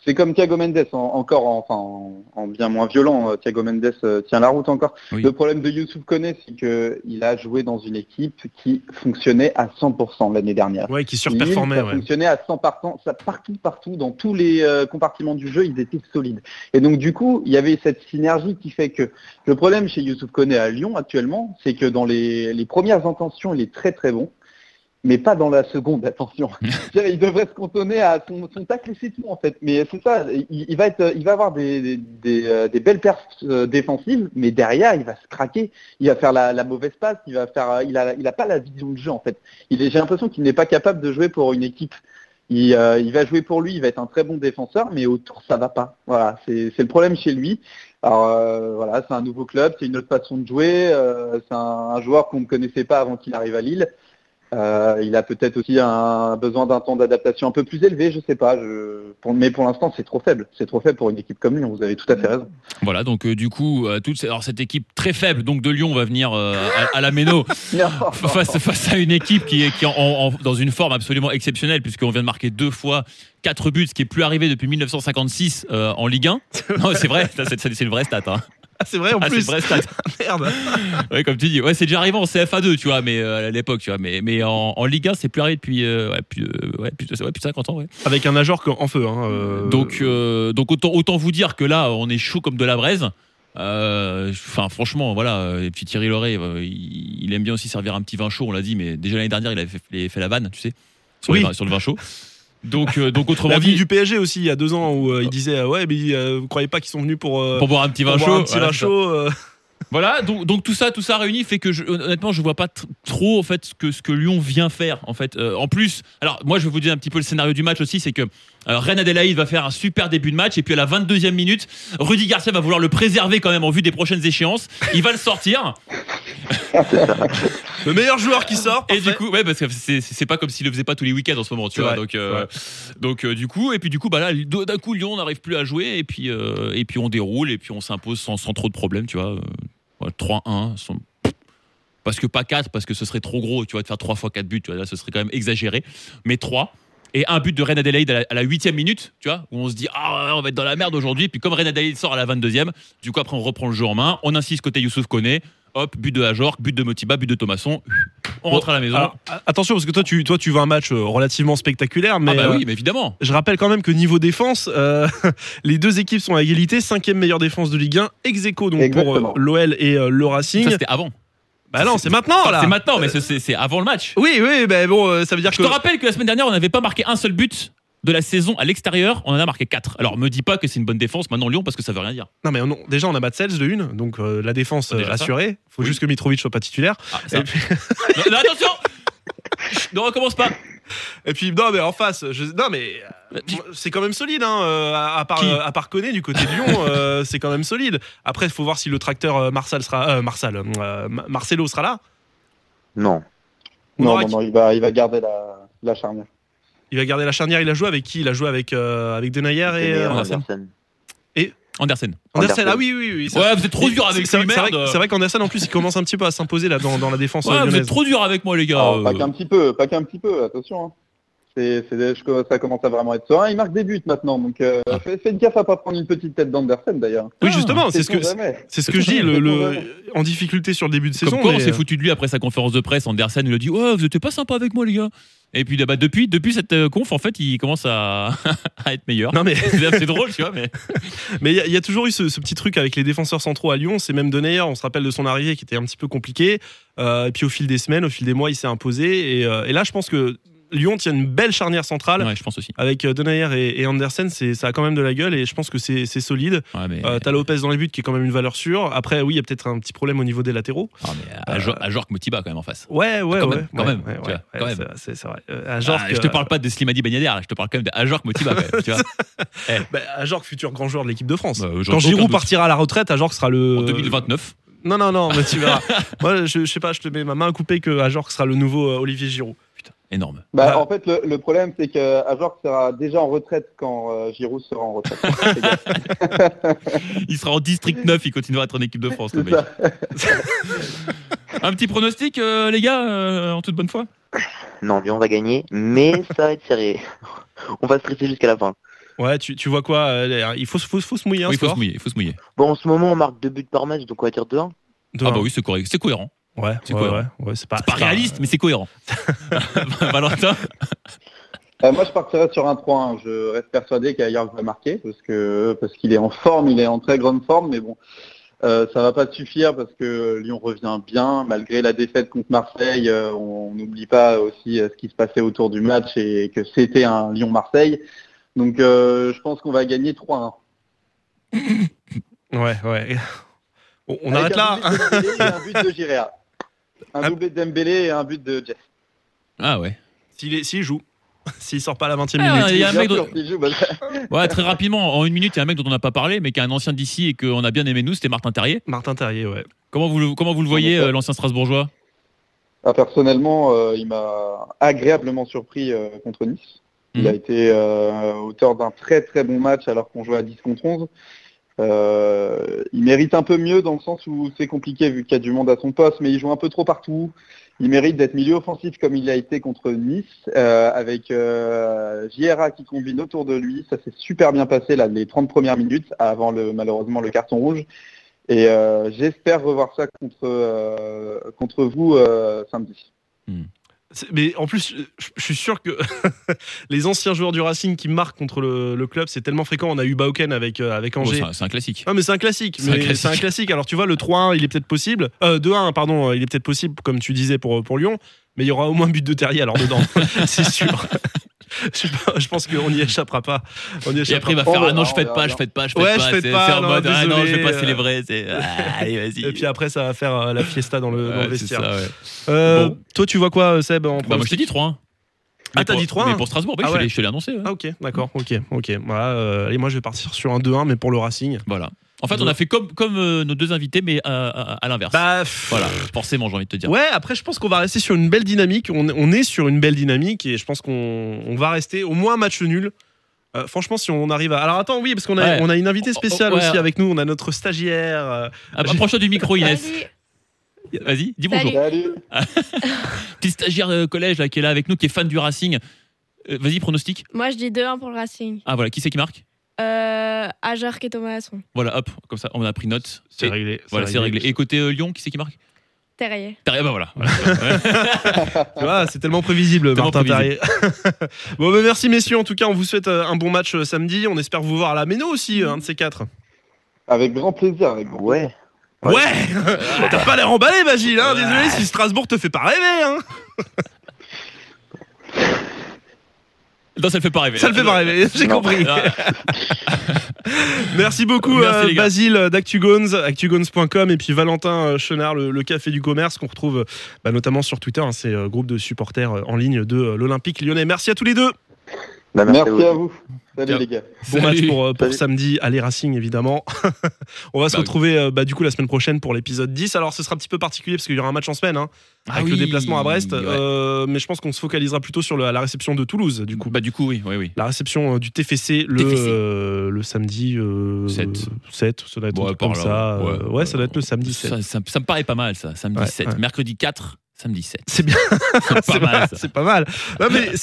c'est comme Thiago Mendes, en- encore en, enfin, en, en bien moins violent. euh, Thiago Mendes euh, tient la route encore. Oui. Le problème de Youssouf Koné, c'est que il a joué dans une équipe qui fonctionnait à 100% l'année dernière. Ouais, qui surperformait. Ouais. fonctionnait à 100 partant, ça partout, partout, dans tous les euh, compartiments du jeu, ils étaient solides. Et donc du coup, il y avait cette synergie qui fait que le problème chez Youssouf Koné à Lyon actuellement, c'est que dans les, les premières intentions, il est très très bon, mais pas dans la seconde, attention. il devrait se cantonner à son, son tacle et c'est tout en fait. Mais c'est ça, il, il va être, il va avoir des, des, des, euh, des belles perfs euh, défensives, mais derrière, il va se craquer, il va faire la, la mauvaise passe, il va faire, euh, il a, il a pas la vision de jeu en fait. J'ai l'impression qu'il n'est pas capable de jouer pour une équipe. Il, euh, il va jouer pour lui, il va être un très bon défenseur, mais autour ça va pas. Voilà, c'est c'est le problème chez lui. Alors euh, voilà, c'est un nouveau club, c'est une autre façon de jouer. euh, c'est un, un joueur qu'on ne connaissait pas avant qu'il arrive à Lille. Euh, il a peut-être aussi un besoin d'un temps d'adaptation un peu plus élevé, je sais pas. Je, pour, mais pour l'instant, c'est trop faible. C'est trop faible pour une équipe comme Lyon. Vous avez tout à fait raison. Voilà, donc euh, du coup, euh, toute, alors, cette équipe très faible donc de Lyon va venir euh, à, à la Méno face, face à une équipe qui est, qui est en- en- dans une forme absolument exceptionnelle, puisqu'on vient de marquer deux fois quatre buts, ce qui est plus arrivé depuis 1956 euh, en Ligue 1. Non, c'est vrai, c'est une vraie stat. Hein. Ah, c'est vrai en Ah, c'est plus. stat. Merde. Ouais, comme tu dis, ouais, c'est déjà arrivé en CFA2, tu vois, mais euh, à l'époque, tu vois, mais, mais en, en Ligue 1, c'est plus arrivé depuis, euh, ouais, plus, euh, ouais, plus, de- ouais, plus de 50 ans, ouais. Avec un Ajorc en feu. Hein, euh, Donc, euh, donc autant, autant vous dire que là, on est chaud comme de la braise. Enfin, franchement, voilà. Et puis Thierry Loret, il, il aime bien aussi servir un petit vin chaud, on l'a dit, mais déjà l'année dernière, il avait fait, il avait fait la vanne, tu sais, sur, Oui. les vins- sur le vin chaud. Donc, euh, donc autrement La vie dit, du PSG aussi il y a deux ans où euh, il disait euh, ouais mais euh, vous croyez pas qu'ils sont venus pour, euh, pour boire un petit vin chaud, un petit voilà, vin chaud euh, Voilà, donc, donc tout ça, tout ça réuni fait que je, honnêtement, je vois pas tr- trop en fait ce que ce que Lyon vient faire en fait. En plus, alors moi je vais vous dire un petit peu le scénario du match aussi, c'est que euh, Reine Adélaïde va faire un super début de match et puis à la 22e minute, Rudy Garcia va vouloir le préserver quand même en vue des prochaines échéances. Il va le sortir le meilleur joueur qui sort et du coup, ouais, parce que c'est pas comme s'il le faisait pas tous les week-ends en ce moment, tu vois. vrai, Donc euh, donc euh, du coup et puis du coup bah là d'un coup Lyon n'arrive plus à jouer et puis euh, et puis on déroule et puis on s'impose sans, sans trop de problèmes, tu vois. Euh, ouais, 3-1 sans- parce que pas 4 parce que ce serait trop gros tu vois de faire 3 fois 4 buts tu vois là ce serait quand même exagéré mais 3 et un but de Reine Adélaïde à la, 8 minute tu vois où on se dit ah on va être dans la merde aujourd'hui. Puis comme Reine Adélaïde sort à la 22e du coup après on reprend le jeu en main. On insiste côté Youssouf Koné. Hop but de Ajorc but de Motiba but de Thomasson. On rentre à la maison. Alors, attention parce que toi tu toi tu veux un match euh, relativement spectaculaire mais ah bah euh, oui mais évidemment. Je rappelle quand même que niveau défense, euh, les deux équipes sont à égalité, cinquième meilleure défense de Ligue 1, ex aequo donc pour Exactement. euh, l'OL et le Racing. ça c'était avant bah non, c'est maintenant là. c'est maintenant mais c'est- avant le match Oui, oui, ben bon, euh, ça veut dire Je que te rappelle que la semaine dernière, on n'avait pas marqué un seul but de la saison à l'extérieur, on en a marqué 4. Alors me dis pas que c'est une bonne défense maintenant Lyon parce que ça veut rien dire. non mais on- déjà on a Matsels de une, donc euh, la défense déjà euh, ça. assurée. Faut Oui. juste que Mitrovic soit pas titulaire. Ah, ça. Et puis, non, non, attention Ne recommence pas et puis, non mais en face, je- non mais euh, c'est quand même solide hein, euh, à, à part Qui euh, à part Koné du côté de Lyon, euh, c'est quand même solide. Après, il faut voir si le tracteur Marsal sera euh, euh, Marcelo sera là. Non. On Non, non, qui- non, il va, il va garder la, la charnière. Il va garder la charnière. Il a joué avec qui? Il a joué avec euh, avec Denayer et euh, Andersen. Andersen. Andersen. Ah oui, oui, oui. ça- Ouais, vous êtes trop dur avec C'est lui, vrai, c'est vrai- merde. c'est vrai qu'Anderson en plus il commence un petit peu à s'imposer là dans, dans la défense Ouais, vous êtes trop dur avec moi les gars. Euh, pas qu'un petit peu, pas qu'un petit peu, attention. hein. C'est, c'est, ça commence à vraiment être serein. Il marque des buts maintenant, donc euh, Ah. faites, faites gaffe à pas prendre une petite tête d'Andersen d'ailleurs. Oui justement, c'est ce que c'est ce que je dis le, le- en difficulté sur le début de saison. Comme quoi, on s'est euh, foutu de lui après sa conférence de presse. Andersen il a dit Ouais, vous étiez pas sympa avec moi, les gars. Et puis bah, depuis, depuis cette euh, conf, en fait, il commence à, à être meilleur. Non mais C'est assez drôle, tu vois, mais. mais il y, a- il y a toujours eu ce, ce petit truc avec les défenseurs centraux à Lyon. C'est même Denayer, on se rappelle de son arrivée qui était un petit peu compliqué. Euh, et puis au fil des semaines, au fil des mois, il s'est imposé. Et, euh, et là, je pense que Lyon tient une belle charnière centrale. Ouais, je pense aussi. Avec euh, Denayer et, et Andersen, c'est, ça a quand même de la gueule et je pense que c'est, c'est solide. Ouais, mais. Euh, t'as Lopez dans les buts qui est quand même une valeur sûre. Après, oui, il y a peut-être un petit problème au niveau des latéraux. Ah, mais à, Jor- à Jork Motiba quand même en face. Ouais, ouais, Quand ouais. même, quand même, quand même. c'est- vrai. Euh, à Jork, Ah, je te euh, parle pas de Slimani Ben là, je te parle quand même d'Ajorc Motiba quand même, tu vois. bah, Ajorc, futur grand joueur de l'équipe de France. Bah, Quand Giroud partira à la retraite, Ajorc sera le. En 2029. Non, non, non, mais tu verras. Moi, je, je sais pas, je te mets ma main à couper que Ajorc sera le nouveau Olivier Giroud. Énorme. Bah, Ah. En fait, le, le problème, c'est que Ajorc sera déjà en retraite quand euh, Giroud sera en retraite. Il sera en district 9, il continuera à être en équipe de France, le mec. Un petit pronostic, euh, les gars, euh, en toute bonne foi? Non, Lyon va gagner, mais ça va être serré. On va stresser jusqu'à la fin. Ouais, tu, tu vois quoi euh, Il faut, faut, faut se mouiller un Oui, il faut se mouiller, il faut se mouiller. Bon, en ce moment, on marque deux buts par match, donc on va dire 2-1. De Ah bah oui, c'est correct, c'est cohérent. Ouais, c'est ouais, cohérent. ouais, ouais, c'est pas, réaliste, mais c'est cohérent. Valentin Euh, moi, je partirais sur un 3-1. Je reste persuadé qu'Ayer va marquer parce que parce qu'il est en forme, il est en très grande forme, mais bon, euh, ça va pas suffire parce que Lyon revient bien malgré la défaite contre Marseille. euh, on n'oublie pas aussi euh, ce qui se passait autour du match et que c'était un Lyon-Marseille. Donc, euh, je pense qu'on va gagner 3-1. Ouais, ouais. On, arrête un là. de un but de. Un Ah. doublé de Dembélé et un but de Jeff. Ah ouais. S'il joue. S'il sort pas à la 20 e Ah, minute. il y a un mec dont- joue, bah, Ouais, très rapidement, en une minute, il y a un mec dont on n'a pas parlé, mais qui est un ancien d'ici et qu'on a bien aimé nous, c'était Martin Terrier. Martin Terrier, ouais. Comment vous, le- comment vous le voyez, euh, l'ancien Strasbourgeois? Ah, personnellement, euh, il m'a agréablement surpris euh, contre Nice. Il Mhm. a été euh, auteur d'un très très bon match alors qu'on jouait à 10 contre 11. Euh, il mérite un peu mieux dans le sens où c'est compliqué vu qu'il y a du monde à son poste, mais il joue un peu trop partout. Il mérite d'être milieu offensif comme il a été contre Nice, euh, avec euh, qui combine autour de lui. Ça s'est super bien passé là, les 30 premières minutes avant malheureusement le carton rouge. Et euh, j'espère revoir ça contre, contre vous samedi. C'est- Mais en plus, je, je suis sûr que les anciens joueurs du Racing qui marquent contre le, le club, c'est tellement fréquent. On a eu Bauken avec, euh, avec Oh, Angers. c'est un- classique. Ah mais c'est un classique, C'est un classique. c'est un classique. Alors tu vois le 3-1, il est peut-être possible. Euh, 2-1, pardon, il est peut-être possible comme tu disais pour pour Lyon, mais il y aura au moins but de Terrier alors dedans, c'est sûr. je, pense qu'on n'y échappera pas. On y Et échappera après, il va faire verra, Ah non, je fête pas, je fête pas, je fête Ouais, pas. C'est en non, mode Ah non, je vais pas euh. célébrer. Ah, allez, vas-y. Et puis après, ça va faire euh, la fiesta dans le, dans le Ouais, vestiaire. ça, ouais. Euh, Bon. Toi, tu vois quoi, Seb en Bah, moi, je t'ai dit 3 Ah, t'as dit 3-1? Mais pour Strasbourg, oui, Ah je te ouais. l'ai- je te l'ai annoncé. ouais. Ah ok, d'accord, ok, ok. Voilà, euh, et moi je vais partir sur un 2-1, mais pour le Racing. Voilà. En fait, on a fait comme, comme euh, nos deux invités, mais à, à- à l'inverse. Bah, pff, Voilà, forcément, j'ai envie de te dire. Ouais, après je pense qu'on va rester sur une belle dynamique. On, on est sur une belle dynamique et je pense qu'on on va rester au moins un match nul. Euh, franchement, si on arrive à. Alors attends, oui, parce qu'on a, Ouais. on a une invitée spéciale Oh, oh, ouais. aussi avec nous. On a notre stagiaire. euh, Ah, Approche-toi du micro, Inès. Salut. Vas-y, dis bonjour. Salut Petite stagiaire de collège là, qui est là avec nous, qui est fan du Racing. Euh, Vas-y, pronostic. Moi, je dis 2-1 pour le Racing. Ah voilà, qui c'est qui marque? Euh, Ajar et Thomas Masson. Voilà, hop, comme ça, on a pris note. c'est Et- réglé. Voilà, c'est réglé. Et côté euh, Lyon, qui c'est qui marque Terrier. Terrier, bah voilà. voilà. Tu vois, c'est tellement prévisible, Tellement Martin prévisible. Terrier. bon, bah, merci messieurs. En tout cas, on vous souhaite euh, un bon match euh, samedi. On espère vous voir à la Méno aussi, euh, un de ces quatre. Avec grand plaisir. Avec grand Ouais. Ouais, T'as pas l'air emballé, Bagile. Hein Désolé si Strasbourg te fait pas rêver. Hein non, ça le fait pas rêver. Ça le fait pas rêver. J'ai compris. Ah, Merci beaucoup Merci, euh. Basile d'ActuGones, actugones.com et puis Valentin euh, Chenard, le, le café du commerce qu'on retrouve euh, bah, notamment sur Twitter, hein, c'est euh, groupe de supporters euh, en ligne de euh, l'Olympique lyonnais. Merci à tous les deux. Bah, Merci à vous. Salut Ciao. les gars. Bon Salut. match pour, euh, pour Salut. samedi, allez Racing évidemment. On va se Bah retrouver euh, bah, du coup la semaine prochaine pour l'épisode 10. Alors ce sera un petit peu particulier parce qu'il y aura un match en semaine hein, Ah avec oui, le déplacement à Brest, ouais. euh, mais je pense qu'on se focalisera plutôt sur le- la réception de Toulouse du coup. Bah du coup, oui, oui, oui. La réception euh, du TFC le, TFC. euh, le samedi euh, Sept. 7, ça doit être comme là, ça. ouais. Ouais, ouais, ça doit être le samedi 7. Ça, ça- ça me paraît pas mal, ça. Samedi Ouais, 7. ouais. Mercredi 4, samedi 7. C'est bien, C'est pas mal, pas, c'est mal.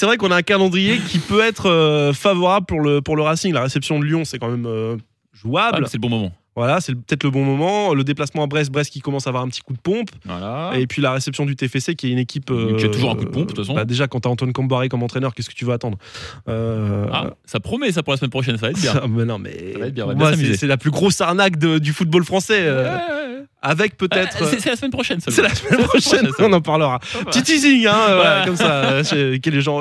Vrai qu'on a un calendrier qui peut être euh, favorable pour le, pour le Racing. La réception de Lyon, c'est quand même euh, Ah, jouable. mais c'est le bon moment. voilà, c'est peut-être le bon moment. Le déplacement à Brest, Brest qui commence à avoir un petit coup de pompe. Voilà. Et puis la réception du TFC qui est une équipe. Qui a toujours un coup de pompe, de toute façon. bah, déjà, quand t'as Antoine Combaré comme entraîneur, qu'est-ce que tu veux attendre? Euh, Ah, ça promet ça pour la semaine prochaine, ça va être bien. ça- mais non, mais Ça va être bien, c'est la plus grosse arnaque de- du football français. euh, Ouais, ouais, ouais. Avec peut-être. Ah, c'est- la semaine prochaine, ça. C'est la semaine prochaine, on en parlera. Petit teasing, hein, euh, comme ça. euh,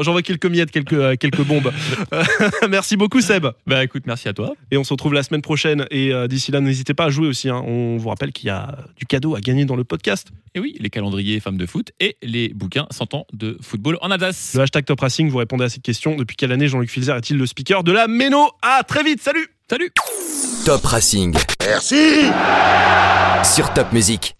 J'envoie quelques miettes, quelques, euh, quelques bombes. Euh, Merci beaucoup, Seb. Bah écoute, merci à toi. Et on se retrouve la semaine prochaine. Et euh, d'ici là, n'hésitez pas à jouer aussi. hein. On vous rappelle qu'il y a du cadeau à gagner dans le podcast. Et oui, les calendriers femmes de foot et les bouquins 100 ans de football en Alsace. Le hashtag Top Racing, vous répondez à cette question. Depuis quelle année Jean-Luc Filzer est-il le speaker de la Méno? À très vite, salut Salut Top Racing. Merci Sur Top Music.